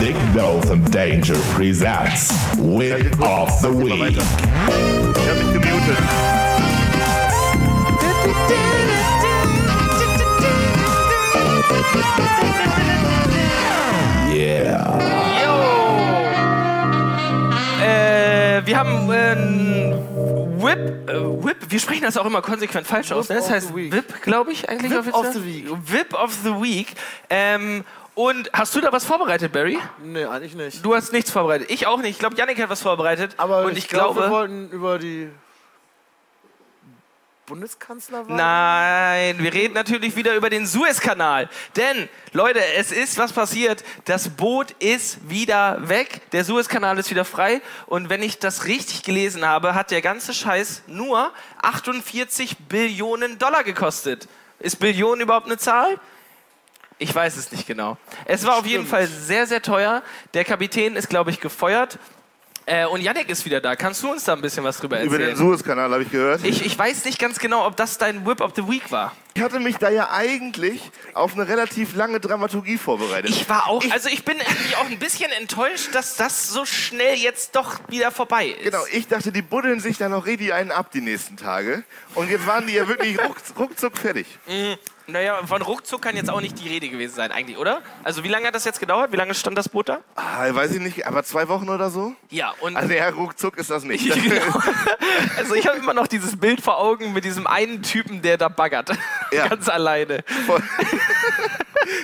Dick Dove and Danger presents Whip of the Week. Yeah. Äh, wir haben äh, Whip, äh, Whip, wir sprechen das auch immer konsequent falsch aus. Ne? Das of heißt the Week. Whip, glaube ich, eigentlich Whip offiziell. of the Week. Whip of the Week. Ähm, und hast du da was vorbereitet, Barry? Nee, eigentlich nicht. Du hast nichts vorbereitet. Ich auch nicht. Ich glaube, Yannick hat was vorbereitet. Aber und ich, ich, glaube, wir wollten über die Bundeskanzlerwahl. Nein, wir reden natürlich wieder über den Suezkanal. Denn, Leute, es ist was passiert. Das Boot ist wieder weg. Der Suezkanal ist wieder frei. Und wenn ich das richtig gelesen habe, hat der ganze Scheiß nur 48 Billionen Dollar gekostet. Ist Billionen überhaupt eine Zahl? Ich weiß es nicht genau. Es war auf jeden Fall sehr, sehr teuer. Der Kapitän ist, glaube ich, gefeuert. Äh, und Yannick ist wieder da. Kannst du uns da ein bisschen was drüber Über erzählen? den Suezkanal habe ich gehört. ich, ich weiß nicht ganz genau, ob das dein Whip of the Week war. Ich hatte mich da ja eigentlich auf eine relativ lange Dramaturgie vorbereitet. Ich war auch, also ich bin irgendwie auch ein bisschen enttäuscht, dass das so schnell jetzt doch wieder vorbei ist. Genau, ich dachte, die buddeln sich da noch richtig einen ab die nächsten Tage. Und jetzt waren die ja wirklich ruck, ruckzuck fertig. Naja, von ruckzuck kann jetzt auch nicht die Rede gewesen sein, eigentlich, oder? Also wie lange hat das jetzt gedauert? Wie lange stand das Boot da? Ah, weiß ich nicht, aber zwei Wochen oder so? Ja, und Also ja, ruckzuck ist das nicht. <laughs> Genau. Also ich habe immer noch dieses Bild vor Augen mit diesem einen Typen, der da baggert. <laughs> Ja. Ganz alleine. <laughs>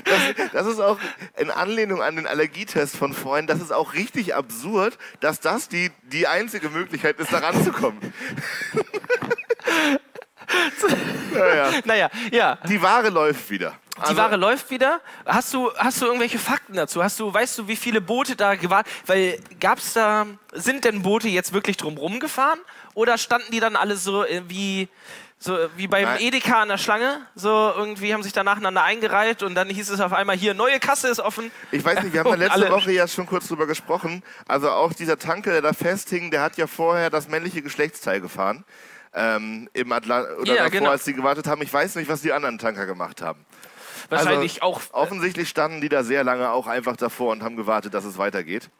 Das, das ist auch in Anlehnung an den Allergietest von vorhin, das ist auch richtig absurd, dass das die, die einzige Möglichkeit ist, da ranzukommen. Naja, <laughs> Naja, ja. die Ware läuft wieder. Also, Die Ware läuft wieder. Hast du, hast du irgendwelche Fakten dazu? Hast du, weißt du, wie viele Boote da gewartet? Weil gab's da, sind denn Boote jetzt wirklich drumrum gefahren? Oder standen die dann alle so äh, wie, so äh, wie beim Nein. Edeka an der Schlange? So irgendwie haben sich da nacheinander eingereiht und dann hieß es auf einmal hier, neue Kasse ist offen. Ich weiß nicht, wir haben <laughs> ja letzte alle- Woche ja schon kurz drüber gesprochen. Also auch dieser Tanker, der da festhing, der hat ja vorher das männliche Geschlechtsteil gefahren. Ähm, Im Atlant oder Ja, davor, genau. als die gewartet haben. Ich weiß nicht, was die anderen Tanker gemacht haben. Wahrscheinlich auch. Also, Offensichtlich standen die da sehr lange auch einfach davor und haben gewartet, dass es weitergeht.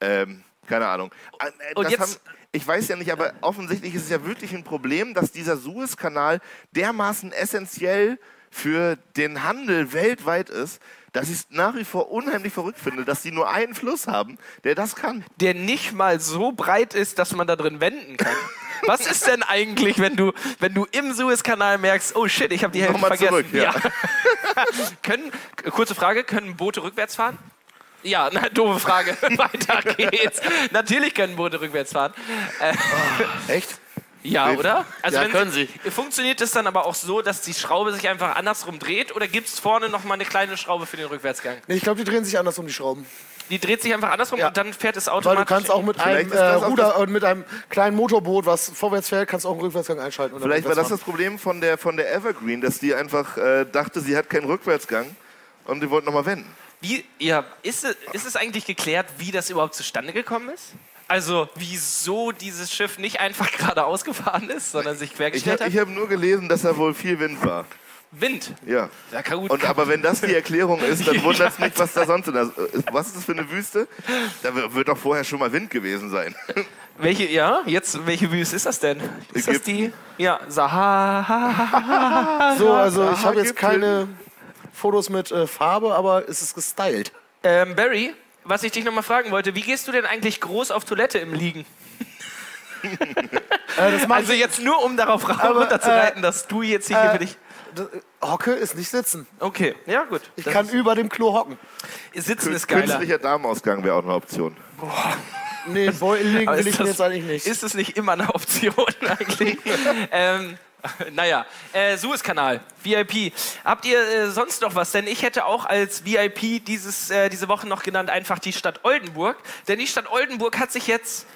Ähm, keine Ahnung. Ah, äh, Und jetzt- haben, ich weiß ja nicht, aber offensichtlich ist es ja wirklich ein Problem, dass dieser Suezkanal dermaßen essentiell für den Handel weltweit ist, dass ich es nach wie vor unheimlich verrückt finde, dass die nur einen Fluss haben, der das kann. der nicht mal so breit ist, dass man da drin wenden kann. <laughs> Was ist denn eigentlich, wenn du, wenn du im Suezkanal merkst, oh shit, ich habe die Hälfte Nochmal vergessen? zurück, ja. <laughs> können, kurze Frage, können Boote rückwärts fahren? Ja, na, doofe Frage. <laughs> Weiter geht's. Natürlich können Boote rückwärts fahren. Äh, Echt? ja, oder? Also Ja, wenn können sie. Funktioniert es dann aber auch so, dass die Schraube sich einfach andersrum dreht oder gibt es vorne noch mal eine kleine Schraube für den Rückwärtsgang? Nee, ich glaube, die drehen sich anders um die Schrauben. Die dreht sich einfach andersrum Ja. und dann fährt es Weil automatisch. du kannst auch mit Vielleicht einem äh, Ruder und mit einem kleinen Motorboot, was vorwärts fährt, kannst du auch einen Rückwärtsgang einschalten. Vielleicht war das das Problem von der, von der Evergreen, dass die einfach äh, dachte, sie hat keinen Rückwärtsgang und die wollten nochmal wenden. Wie, ja, ist, es, ist es eigentlich geklärt, wie das überhaupt zustande gekommen ist? Also, wieso dieses Schiff nicht einfach <laughs> geradeaus gefahren ist, sondern sich Ich quergestellt habe hat? hab nur gelesen, dass da wohl viel Wind war. Wind. Ja. Ja, kann gut. Und aber wenn das die Erklärung ist, dann <laughs> wundert es mich, was da sonst in der, Was ist das für eine Wüste? Da wird doch vorher schon mal Wind gewesen sein. <laughs> welche, ja, jetzt, welche Wüste ist das denn? Ist das die? Ja, Sahara. So, also ich habe jetzt keine Fotos mit äh, Farbe, aber es ist gestylt. Ähm, Barry, was ich dich nochmal fragen wollte, wie gehst du denn eigentlich groß auf Toilette im Liegen? Äh, Also jetzt nur, um darauf Aber, runterzureiten, dass du jetzt hier äh, für dich... Hocke ist nicht sitzen. Okay, ja gut. Ich kann über dem Klo hocken. Sitzen ist geiler. Künstlicher Darmausgang wäre auch eine Option. Nee, Beutel legen Aber will ist ich mir das- jetzt eigentlich nicht. Ist es nicht immer eine Option <laughs> eigentlich? <laughs> ähm, naja, äh, Suezkanal, VIP. Habt ihr äh, sonst noch was? Denn ich hätte auch als VIP dieses, äh, diese Woche noch genannt einfach die Stadt Oldenburg. Denn die Stadt Oldenburg hat sich jetzt,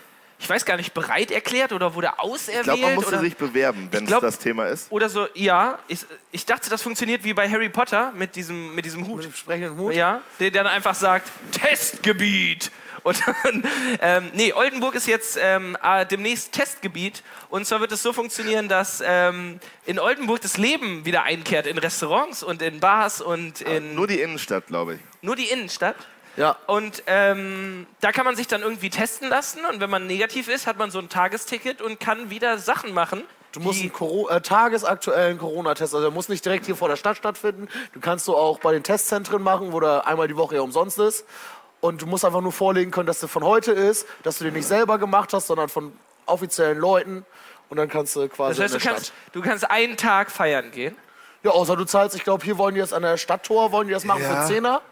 ich weiß gar nicht, bereit erklärt oder wurde auserwählt. Ich glaube, man musste oder, sich bewerben, wenn es das Thema ist. oder so, ja. Ich, ich dachte, das funktioniert wie bei Harry Potter mit diesem, mit diesem Hut. Mit dem sprechenden Hut. Ja, der dann einfach sagt, Testgebiet. Und dann, ähm, nee, Oldenburg ist jetzt ähm, äh, demnächst Testgebiet. Und zwar wird es so funktionieren, dass ähm, in Oldenburg das Leben wieder einkehrt in Restaurants und in Bars und in Nur die Innenstadt, glaube ich. nur die Innenstadt. Ja. Und ähm, da kann man sich dann irgendwie testen lassen. Und wenn man negativ ist, hat man so ein Tagesticket und kann wieder Sachen machen. Du musst einen Coro äh, tagesaktuellen Corona-Test, also der muss nicht direkt hier vor der Stadt stattfinden. Du kannst du auch bei den Testzentren machen, wo der einmal die Woche ja umsonst ist. Und du musst einfach nur vorlegen können, dass der von heute ist, dass du den nicht selber gemacht hast, sondern von offiziellen Leuten. Und dann kannst du quasi das heißt, in du der kannst, Stadt. du kannst einen Tag feiern gehen. Ja, außer du zahlst, ich glaube, hier wollen die jetzt an der Stadttor, wollen die das machen Ja. für Zehner.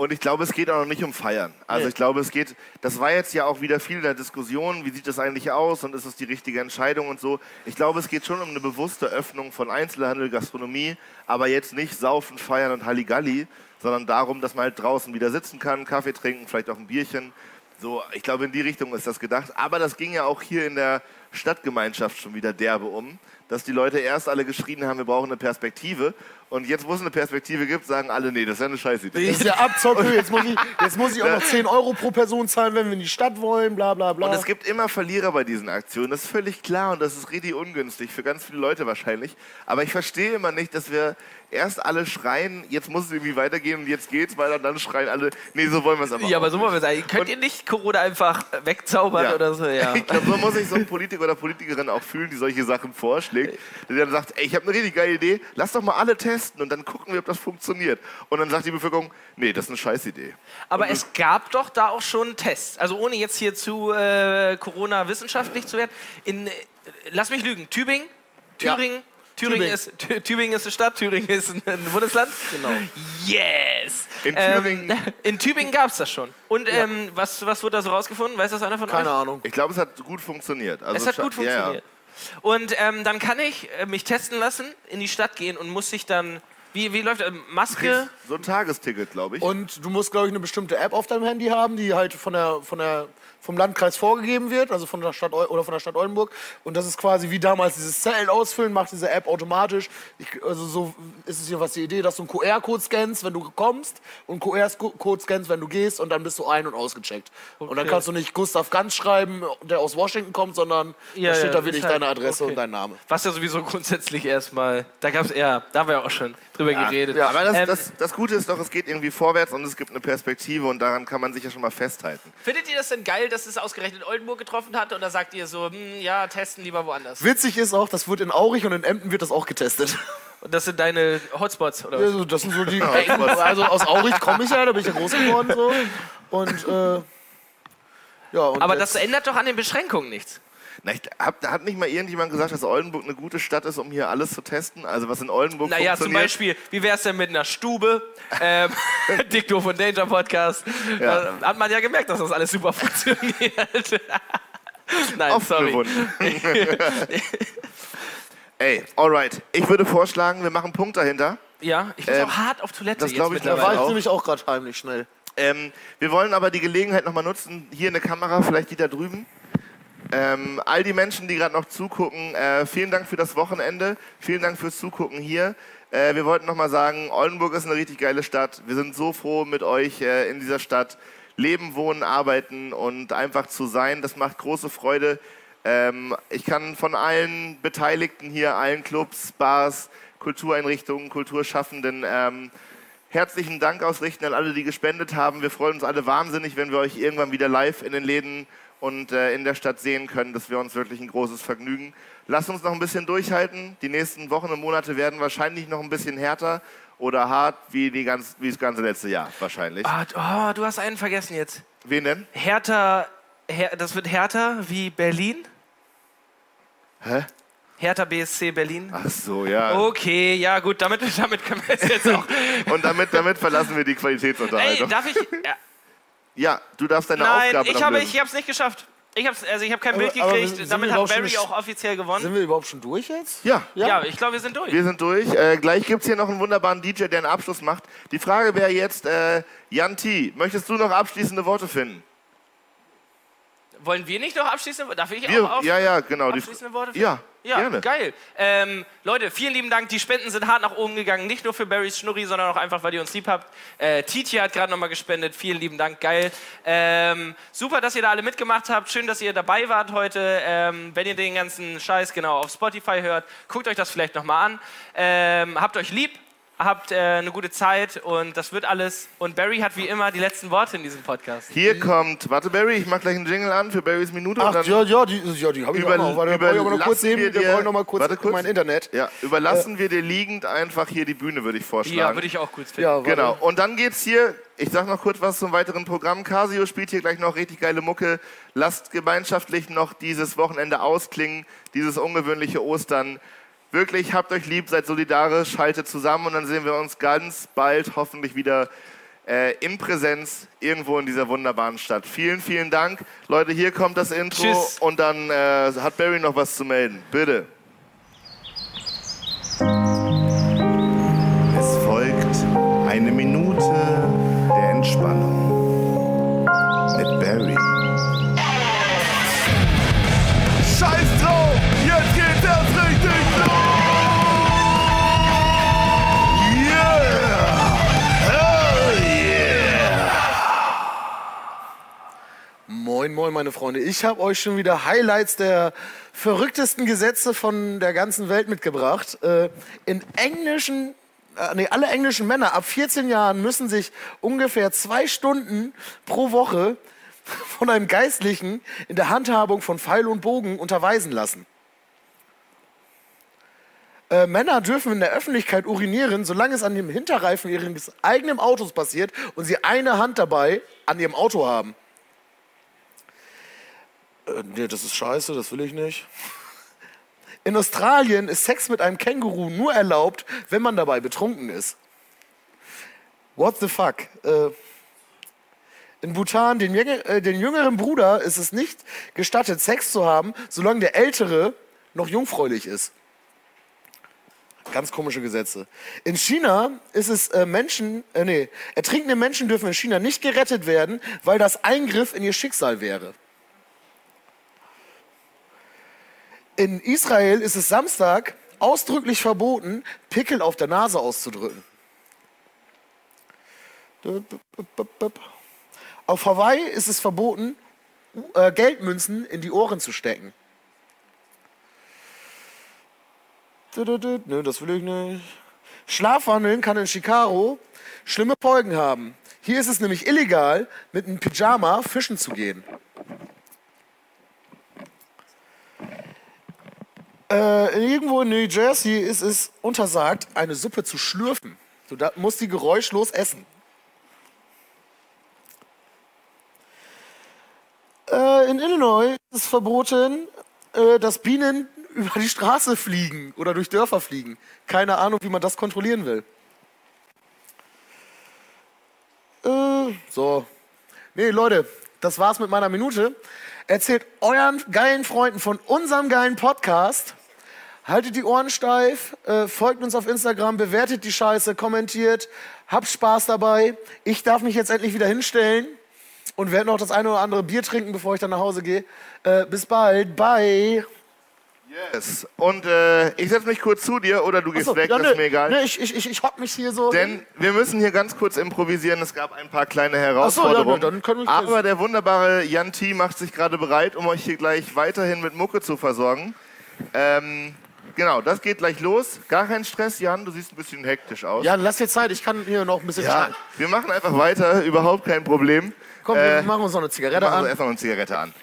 Und ich glaube, es geht auch noch nicht um Feiern. Also ich glaube, es geht, das war jetzt ja auch wieder viel in der Diskussion, wie sieht das eigentlich aus und ist es die richtige Entscheidung und so. Ich glaube, es geht schon um eine bewusste Öffnung von Einzelhandel, Gastronomie, aber jetzt nicht saufen, feiern und Halligalli, sondern darum, dass man halt draußen wieder sitzen kann, Kaffee trinken, vielleicht auch ein Bierchen. So, ich glaube, in die Richtung ist das gedacht. Aber das ging ja auch hier in der Stadtgemeinschaft schon wieder derbe um, dass die Leute erst alle geschrien haben, wir brauchen eine Perspektive. Und jetzt, wo es eine Perspektive gibt, sagen alle, nee, das ist ja eine Scheißidee. Das ist ja Abzocke. Jetzt muss, ich, <laughs> jetzt muss ich auch noch 10 Euro pro Person zahlen, wenn wir in die Stadt wollen, bla bla bla. Und es gibt immer Verlierer bei diesen Aktionen, das ist völlig klar und das ist richtig ungünstig, für ganz viele Leute wahrscheinlich. Aber ich verstehe immer nicht, dass wir erst alle schreien, jetzt muss es irgendwie weitergehen und jetzt geht's weiter und dann schreien alle, nee, so wollen wir es aber Ja, aber so wollen wir sagen. Könnt ihr nicht Corona einfach wegzaubern Ja. oder so? Ja. <laughs> Ich glaube, so muss sich so ein Politiker oder Politikerin auch fühlen, die solche Sachen vorschlägt. Der dann sagt, ey, ich habe eine richtig geile Idee, lass doch mal alle testen und dann gucken wir, ob das funktioniert. Und dann sagt die Bevölkerung, nee, das ist eine Scheißidee. Aber es gab doch da auch schon Tests. Also ohne jetzt hier zu äh, Corona wissenschaftlich zu werden. In, äh, lass mich lügen, Tübingen? Ja. Thüringen? Thüringen, Tübingen. Ist, Thü- Tübingen ist eine Stadt, Thüringen ist ein, Bundesland. Genau. Yes! In Ähm, Thüringen- <laughs> in Tübingen gab es das schon. Und ähm, was, was wurde da so rausgefunden? Weiß das einer von euch? Keine Ahnung. Ich glaube, es hat gut funktioniert. Also Es hat gut ja, ja. Und ähm, dann kann ich äh, mich testen lassen, in die Stadt gehen und muss sich dann. Wie, wie läuft das? Maske? So ein Tagesticket, glaube ich. Und du musst, glaube ich, eine bestimmte App auf deinem Handy haben, die halt von der, von der, vom Landkreis vorgegeben wird, also von der Stadt oder von der Stadt Oldenburg. Und das ist quasi wie damals dieses Zelt ausfüllen, macht diese App automatisch. Ich, also so ist es jedenfalls die Idee, dass du einen QR-Code scannst, wenn du kommst, und einen QR-Code scannst, wenn du gehst, und dann bist du ein- und ausgecheckt. Und dann Okay. kannst du nicht Gustav Ganz schreiben, der aus Washington kommt, sondern Ja, da steht ja, da wirklich halt- deine Adresse okay. und dein Name. Was ja sowieso grundsätzlich erstmal. Da gab es eher, da wir ja auch schon drüber geredet. Ja, aber das, Ähm, das, das Gute ist doch, es geht irgendwie vorwärts und es gibt eine Perspektive und daran kann man sich ja schon mal festhalten. Findet ihr das denn geil, dass es ausgerechnet Oldenburg getroffen hat? Und da sagt ihr so, hm, ja, testen lieber woanders. Witzig ist auch, das wird in Aurich und in Emden wird das auch getestet. Und das sind deine Hotspots, oder? was? Also, das sind so die. <laughs> also aus Aurich komme ich ja, da bin ich ja groß geworden so. Und äh, ja, und Aber jetzt, das ändert doch an den Beschränkungen nichts. Na, ich, hab, hat nicht mal irgendjemand gesagt, dass Oldenburg eine gute Stadt ist, um hier alles zu testen? Also was in Oldenburg Naja, zum funktioniert? Beispiel, wie wäre es denn mit einer Stube? Ähm, <laughs> Dick und Danger Podcast. Ja. Da hat man ja gemerkt, dass das alles super <laughs> funktioniert. <laughs> Nein, Offene sorry. Ey, alright. Ich würde vorschlagen, wir machen einen Punkt dahinter. Ja, ich muss Ähm, auch hart auf Toilette das jetzt ich da war ich auch. nämlich auch gerade heimlich schnell. Ähm, wir wollen aber die Gelegenheit nochmal nutzen, hier eine Kamera, vielleicht die da drüben. Ähm, all die Menschen, die gerade noch zugucken, äh, vielen Dank für das Wochenende, vielen Dank fürs Zugucken hier. Äh, wir wollten nochmal sagen, Oldenburg ist eine richtig geile Stadt. Wir sind so froh, mit euch äh, in dieser Stadt leben, wohnen, arbeiten und einfach zu sein. Das macht große Freude. Ähm, ich kann von allen Beteiligten hier, allen Clubs, Bars, Kultureinrichtungen, Kulturschaffenden ähm, herzlichen Dank ausrichten an alle, die gespendet haben. Wir freuen uns alle wahnsinnig, wenn wir euch irgendwann wieder live in den Läden und äh, in der Stadt sehen können. Das wäre uns wirklich ein großes Vergnügen. Lasst uns noch ein bisschen durchhalten. Die nächsten Wochen und Monate werden wahrscheinlich noch ein bisschen härter oder hart wie, die ganz, wie das ganze letzte Jahr wahrscheinlich. Ah, oh, du hast einen vergessen jetzt. Wen denn? Hertha, Her das wird härter wie Berlin? Hä? Hertha BSC Berlin? Ach so, ja. Okay, ja gut, damit, <laughs> damit können wir es jetzt auch. Und damit, damit verlassen wir die Ey, Qualitätsunterhaltung. darf ich? Ja, ja, du darfst deine nein, Aufgabe ich habe lösen. ich habe es nicht geschafft. Ich hab's, also ich habe kein Aber- Bild aber gekriegt. Damit hat Barry auch offiziell gewonnen. Sind wir überhaupt schon durch jetzt? ja. ja. ich glaube, wir sind durch. Wir sind durch. Äh, gleich gibt es hier noch einen wunderbaren DJ, der einen Abschluss macht. Die Frage wäre jetzt, äh, Jan T., möchtest du noch abschließende Worte finden? Wollen wir nicht noch abschließende Darf ich Wir, auch auf ja, ja, genau. Die, abschließende Worte? ja, Ja, gerne. geil. Ähm, Leute, vielen lieben Dank. Die Spenden sind hart nach oben gegangen. Nicht nur für Barrys Schnurri, sondern auch einfach, weil ihr uns lieb habt. Äh, Titi hat gerade nochmal gespendet. Vielen lieben Dank. Geil. Ähm, super, dass ihr da alle mitgemacht habt. Schön, dass ihr dabei wart heute. Ähm, wenn ihr den ganzen Scheiß genau auf Spotify hört, guckt euch das vielleicht nochmal an. Ähm, habt euch lieb. Habt äh, eine gute Zeit und das wird alles. Und Barry hat wie immer die letzten Worte in diesem Podcast. Hier kommt, warte Barry, ich mach gleich einen Jingle an für Barrys Minute. und Ach, dann, ja, ja, die, ja, die habe ich Über- auch noch. Warte, noch kurz überlassen eben, wir wir dir- noch mal kurz, warte kurz. mein Internet. ja, überlassen wir dir liegend einfach hier die Bühne, würde ich vorschlagen. Ja, würde ich auch gut finden. Ja. Genau. Und dann geht's hier, ich sag noch kurz was zum weiteren Programm. Casio spielt hier gleich noch richtig geile Mucke. Lasst gemeinschaftlich noch dieses Wochenende ausklingen, dieses ungewöhnliche Ostern. Wirklich, habt euch lieb, seid solidarisch, haltet zusammen und dann sehen wir uns ganz bald hoffentlich wieder äh, in Präsenz irgendwo in dieser wunderbaren Stadt. Vielen, vielen Dank. Leute, hier kommt das Intro Tschüss. und dann äh, hat Barry noch was zu melden. Bitte. Es folgt eine Minute der Entspannung mit Barry. Meine Freunde. Ich habe euch schon wieder Highlights der verrücktesten Gesetze von der ganzen Welt mitgebracht. Äh, in englischen, äh, nee, alle englischen Männer ab 14 Jahren müssen sich ungefähr zwei Stunden pro Woche <laughs> von einem Geistlichen in der Handhabung von Pfeil und Bogen unterweisen lassen. Äh, Männer dürfen in der Öffentlichkeit urinieren, solange es an dem Hinterreifen ihres eigenen Autos passiert und sie eine Hand dabei an ihrem Auto haben. Äh, nee, das ist scheiße, das will ich nicht. In Australien ist Sex mit einem Känguru nur erlaubt, wenn man dabei betrunken ist. What the fuck? Äh, in Bhutan, den, äh, den jüngeren Bruder, ist es nicht gestattet, Sex zu haben, solange der ältere noch jungfräulich ist. Ganz komische Gesetze. In China ist es äh, Menschen, äh, nee, ertrinkende Menschen dürfen in China nicht gerettet werden, weil das Eingriff in ihr Schicksal wäre. In Israel ist es Samstag ausdrücklich verboten, Pickel auf der Nase auszudrücken. Auf Hawaii ist es verboten, äh, Geldmünzen in die Ohren zu stecken. Nö, das will ich nicht. Schlafwandeln kann in Chicago schlimme Folgen haben. Hier ist es nämlich illegal, mit einem Pyjama fischen zu gehen. Äh, irgendwo in New Jersey ist es untersagt, eine Suppe zu schlürfen. Du da, musst die geräuschlos essen. Äh, in Illinois ist es verboten, äh, dass Bienen <laughs> über die Straße fliegen oder durch Dörfer fliegen. Keine Ahnung, wie man das kontrollieren will. Äh, so. Nee, Leute, das war's mit meiner Minute. Erzählt euren geilen Freunden von unserem geilen Podcast. Haltet die Ohren steif, äh, folgt uns auf Instagram, bewertet die Scheiße, kommentiert, habt Spaß dabei. Ich darf mich jetzt endlich wieder hinstellen und werde noch das eine oder andere Bier trinken, bevor ich dann nach Hause gehe. Äh, bis bald, bye. Yes. Und äh, ich setze mich kurz zu dir oder du gehst Achso, weg, ja, das ist mir egal. nö, ich, ich, ich, hock mich hier so. Denn wir müssen hier ganz kurz improvisieren. Es gab ein paar kleine so, ja, Herausforderungen. dann können wir- Aber der wunderbare Jan T. macht sich gerade bereit, um euch hier gleich weiterhin mit Mucke zu versorgen. Ähm, genau, das geht gleich los. Gar kein Stress, Jan. Du siehst ein bisschen hektisch aus. ja, lass dir Zeit, ich kann hier noch ein bisschen Ja, schneiden. wir machen einfach weiter. <laughs> Überhaupt kein Problem. Komm, Äh, wir machen uns noch eine Zigarette Machen wir an. erstmal eine Zigarette an.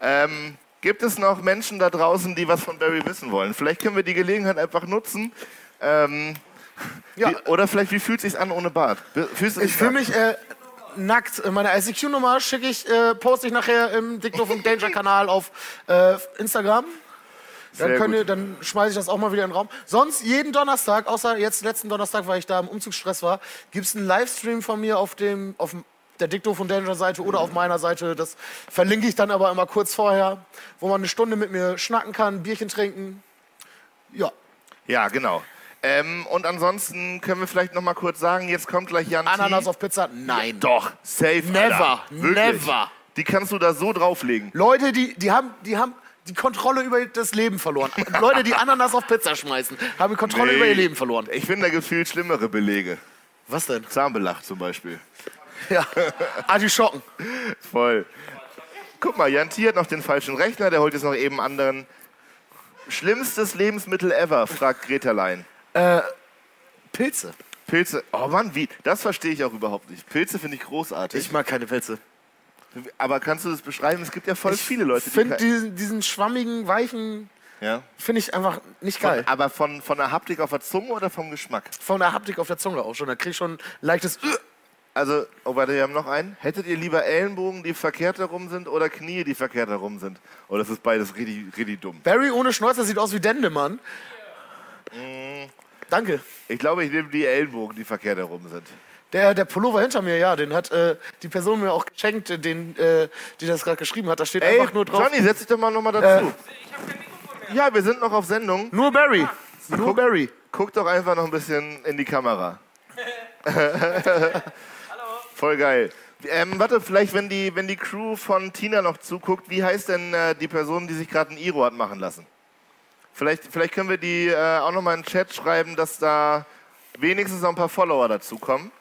Ähm, gibt es noch Menschen da draußen, die was von Barry wissen wollen? Vielleicht können wir die Gelegenheit einfach nutzen. Ähm, Ja. wie, oder vielleicht, wie fühlt es sich an ohne Bart? Be- Fühlst du dich Ich fühle nackt? mich äh, nackt. Meine ICQ-Nummer schicke ich, äh, poste ich nachher im Dicto und Danger-Kanal auf äh, Instagram. Dann, könnt ihr, dann schmeiße ich das auch mal wieder in den Raum. Sonst jeden Donnerstag, außer jetzt letzten Donnerstag, weil ich da im Umzugsstress war, gibt es einen Livestream von mir auf, dem, auf dem- der Dicto von Danger Seite oder auf meiner Seite. Das verlinke ich dann aber immer kurz vorher, wo man eine Stunde mit mir schnacken kann, Bierchen trinken. Ja, Ja, genau. Ähm, und ansonsten können wir vielleicht noch mal kurz sagen, jetzt kommt gleich Jan T. Ananas auf Pizza? Nein. Doch, safe. Never, never. Die kannst du da so drauflegen. Leute, die, die, haben, die haben die Kontrolle über das Leben verloren. <laughs> Leute, die Ananas auf Pizza schmeißen, haben die Kontrolle Nee. über ihr Leben verloren. Ich finde da gefühlt schlimmere Belege. Was denn? Zahnbelach zum Beispiel. Ja. <laughs> Artischocken. Voll. Guck mal, Jan T. hat noch den falschen Rechner, der holt jetzt noch eben einen anderen. Schlimmstes Lebensmittel ever, fragt Greterlein. Pilze. Pilze. Oh Mann, wie? Das verstehe ich auch überhaupt nicht. Pilze finde ich großartig. Ich mag keine Pilze. Aber kannst du das beschreiben? Es gibt ja voll viele Leute, Ich finde die. diesen, diesen schwammigen, weichen, Ja. finde ich einfach nicht geil. Von, aber von, von der Haptik auf der Zunge oder vom Geschmack? Von der Haptik auf der Zunge auch schon. Da krieg ich schon ein leichtes. Äh. Also, oh warte, wir haben noch einen. Hättet ihr lieber Ellenbogen, die verkehrt herum sind, oder Knie, die verkehrt herum sind? Oder das ist beides richtig, richtig dumm? Barry ohne Schnäuzer sieht aus wie Dendemann. Danke. Ich glaube, ich nehme die Ellenbogen, die verkehrt herum sind. Der, der Pullover hinter mir, ja, den hat äh, die Person mir auch geschenkt, den, äh, die das gerade geschrieben hat. Da steht Ey, einfach nur drauf. Johnny, setz dich doch mal nochmal dazu. Ja, wir sind noch auf Sendung. Nur Barry. Nur Barry. Guck doch einfach noch ein bisschen in die Kamera. <laughs> <laughs> Voll geil. Ähm, warte, vielleicht, wenn die, wenn die Crew von Tina noch zuguckt, wie heißt denn äh, die Person, die sich gerade ein Iro hat machen lassen? Vielleicht, vielleicht können wir die äh, auch nochmal in den Chat schreiben, dass da wenigstens noch ein paar Follower dazukommen.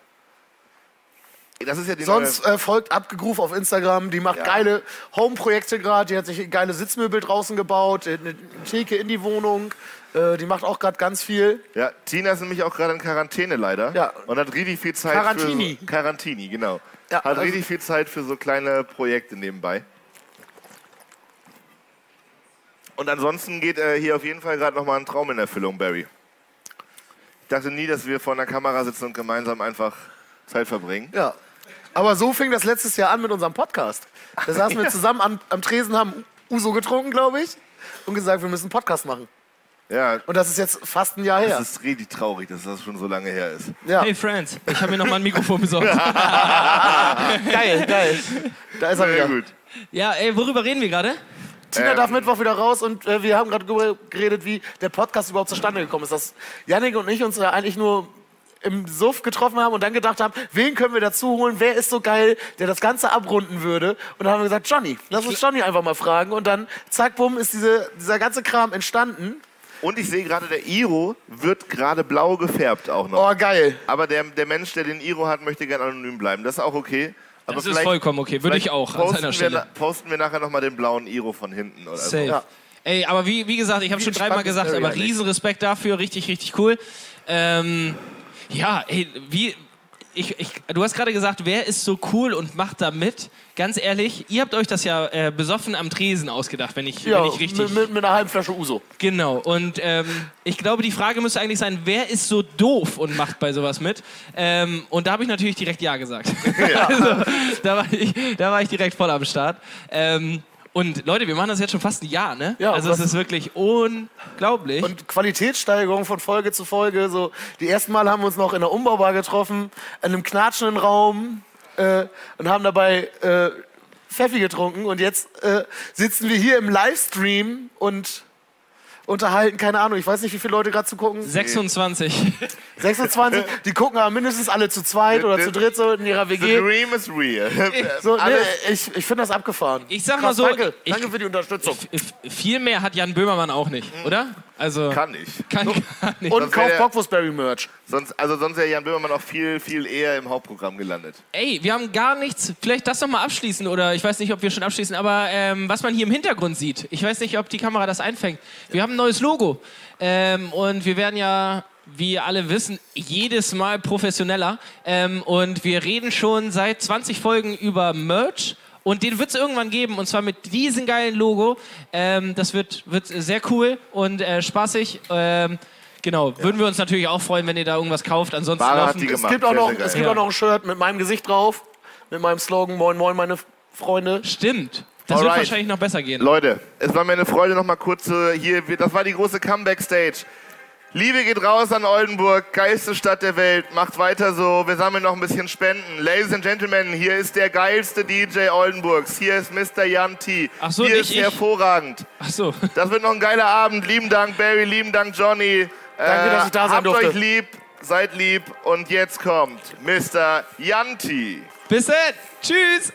Das ist ja die Sonst neue, äh, folgt Abgegruf auf Instagram. Die macht Ja. geile Home-Projekte gerade. Die hat sich geile Sitzmöbel draußen gebaut, äh, eine Theke in die Wohnung. Äh, die macht auch gerade ganz viel. ja, Tina ist nämlich auch gerade in Quarantäne leider. Ja. Und hat richtig viel Zeit Quarantini. für... So, Quarantini, genau. Ja, hat also- richtig viel Zeit für so kleine Projekte nebenbei. Und ansonsten geht äh, hier auf jeden Fall gerade nochmal ein Traum in Erfüllung, Barry. Ich dachte nie, dass wir vor einer Kamera sitzen und gemeinsam einfach Zeit verbringen. Ja. Aber so fing das letztes Jahr an mit unserem Podcast. Da saßen wir zusammen am, am Tresen, haben Uso getrunken, glaube ich, und gesagt, wir müssen einen Podcast machen. Ja, Und das ist jetzt fast ein Jahr her. das ist richtig traurig, dass das schon so lange her ist. Ja. Hey Friends, ich habe mir noch mal ein Mikrofon besorgt. <laughs> Geil, geil. Da ist er Sehr wieder. gut. ja, ey, worüber reden wir gerade? Tina Ähm. darf Mittwoch wieder raus und äh, wir haben gerade darüber geredet, wie der Podcast überhaupt zustande gekommen ist. Dass Yannick und ich uns ja eigentlich nur im Suff getroffen haben und dann gedacht haben, wen können wir dazu holen, wer ist so geil, der das Ganze abrunden würde. Und dann haben wir gesagt, Johnny, lass uns Johnny einfach mal fragen. Und dann, zack, bumm, ist diese, dieser ganze Kram entstanden. Und ich sehe gerade, der Iro wird gerade blau gefärbt auch noch. Oh, geil. Aber der, der Mensch, der den Iro hat, möchte gerne anonym bleiben. Das ist auch okay. Aber Das ist vielleicht- vollkommen okay. Würde ich auch an posten seiner wir, Stelle. na- Posten wir nachher nochmal den blauen Iro von hinten. Oder so. Safe. Ja. Ey, aber wie, wie gesagt, ich habe schon dreimal gesagt, aber eigentlich? riesen Respekt dafür, richtig, richtig cool. Ähm, ja, ey, wie, ich, ich, du hast gerade gesagt, wer ist so cool und macht da mit? Ganz ehrlich, ihr habt euch das ja äh, besoffen am Tresen ausgedacht, wenn ich, Ja, wenn ich richtig... mit, mit, mit einer halben Flasche Uso. Genau, und ähm, ich glaube, die Frage müsste eigentlich sein, wer ist so doof und macht bei sowas mit? Ähm, und da habe ich natürlich direkt Ja gesagt. <laughs> <laughs> also, da, war ich, da war ich direkt voll am Start. Ähm, und Leute, wir machen das jetzt schon fast ein Jahr, ne? Ja, also es ist wirklich unglaublich. Und Qualitätssteigerung von Folge zu Folge. So, die ersten Mal haben wir uns noch in der Umbaubar getroffen, in einem knatschenden Raum äh, und haben dabei äh, Pfeffi getrunken. Und jetzt äh, sitzen wir hier im Livestream und unterhalten, keine Ahnung, ich weiß nicht, wie viele Leute gerade zu gucken. 26. 26, die gucken aber mindestens alle zu zweit oder zu dritt so in ihrer The WG. dream is real. <laughs> So, nee, ich ich finde das abgefahren. Ich sag Krass, mal so, Danke, ich- danke für die Unterstützung. Viel mehr hat Jan Böhmermann auch nicht, oder? Also Kann ich. kann gar nicht. Und wär kauft der- Bockwurstberry-Merch. Sonst, also sonst wäre Jan Böhmermann auch viel, viel eher im Hauptprogramm gelandet. Ey, wir haben gar nichts. Vielleicht das noch mal abschließen oder ich weiß nicht, ob wir schon abschließen, aber ähm, was man hier im Hintergrund sieht, ich weiß nicht, ob die Kamera das einfängt. Wir haben ein neues Logo ähm, und wir werden ja, wie alle wissen, jedes Mal professioneller ähm, und wir reden schon seit 20 Folgen über Merch. Und den wird es irgendwann geben, und zwar mit diesem geilen Logo. Ähm, das wird, wird sehr cool und äh, spaßig. Ähm, genau, würden wir uns natürlich auch freuen, wenn ihr da irgendwas kauft. Ansonsten laufen- die Es gemacht. gibt, auch noch, es gibt Ja. auch noch ein Shirt mit meinem Gesicht drauf, mit meinem Slogan Moin Moin, meine Freunde. Stimmt. Das wird Alright. wahrscheinlich noch besser gehen. Leute, es war mir eine Freude, noch mal kurz äh, hier. Das war die große Comeback-Stage. Liebe geht raus an Oldenburg, geilste Stadt der Welt. Macht weiter so. Wir sammeln noch ein bisschen Spenden. Ladies and Gentlemen, hier ist der geilste DJ Oldenburgs. Hier ist Mr. Jan T. Ach so, hier nicht ist ich. hervorragend. Ach so. Das wird noch ein geiler Abend. Lieben Dank, Barry. Lieben Dank, Johnny. Danke, dass ich da sein habt durfte. euch lieb. Seid lieb. Und jetzt kommt Mr. Jan T. Bis dann. Tschüss.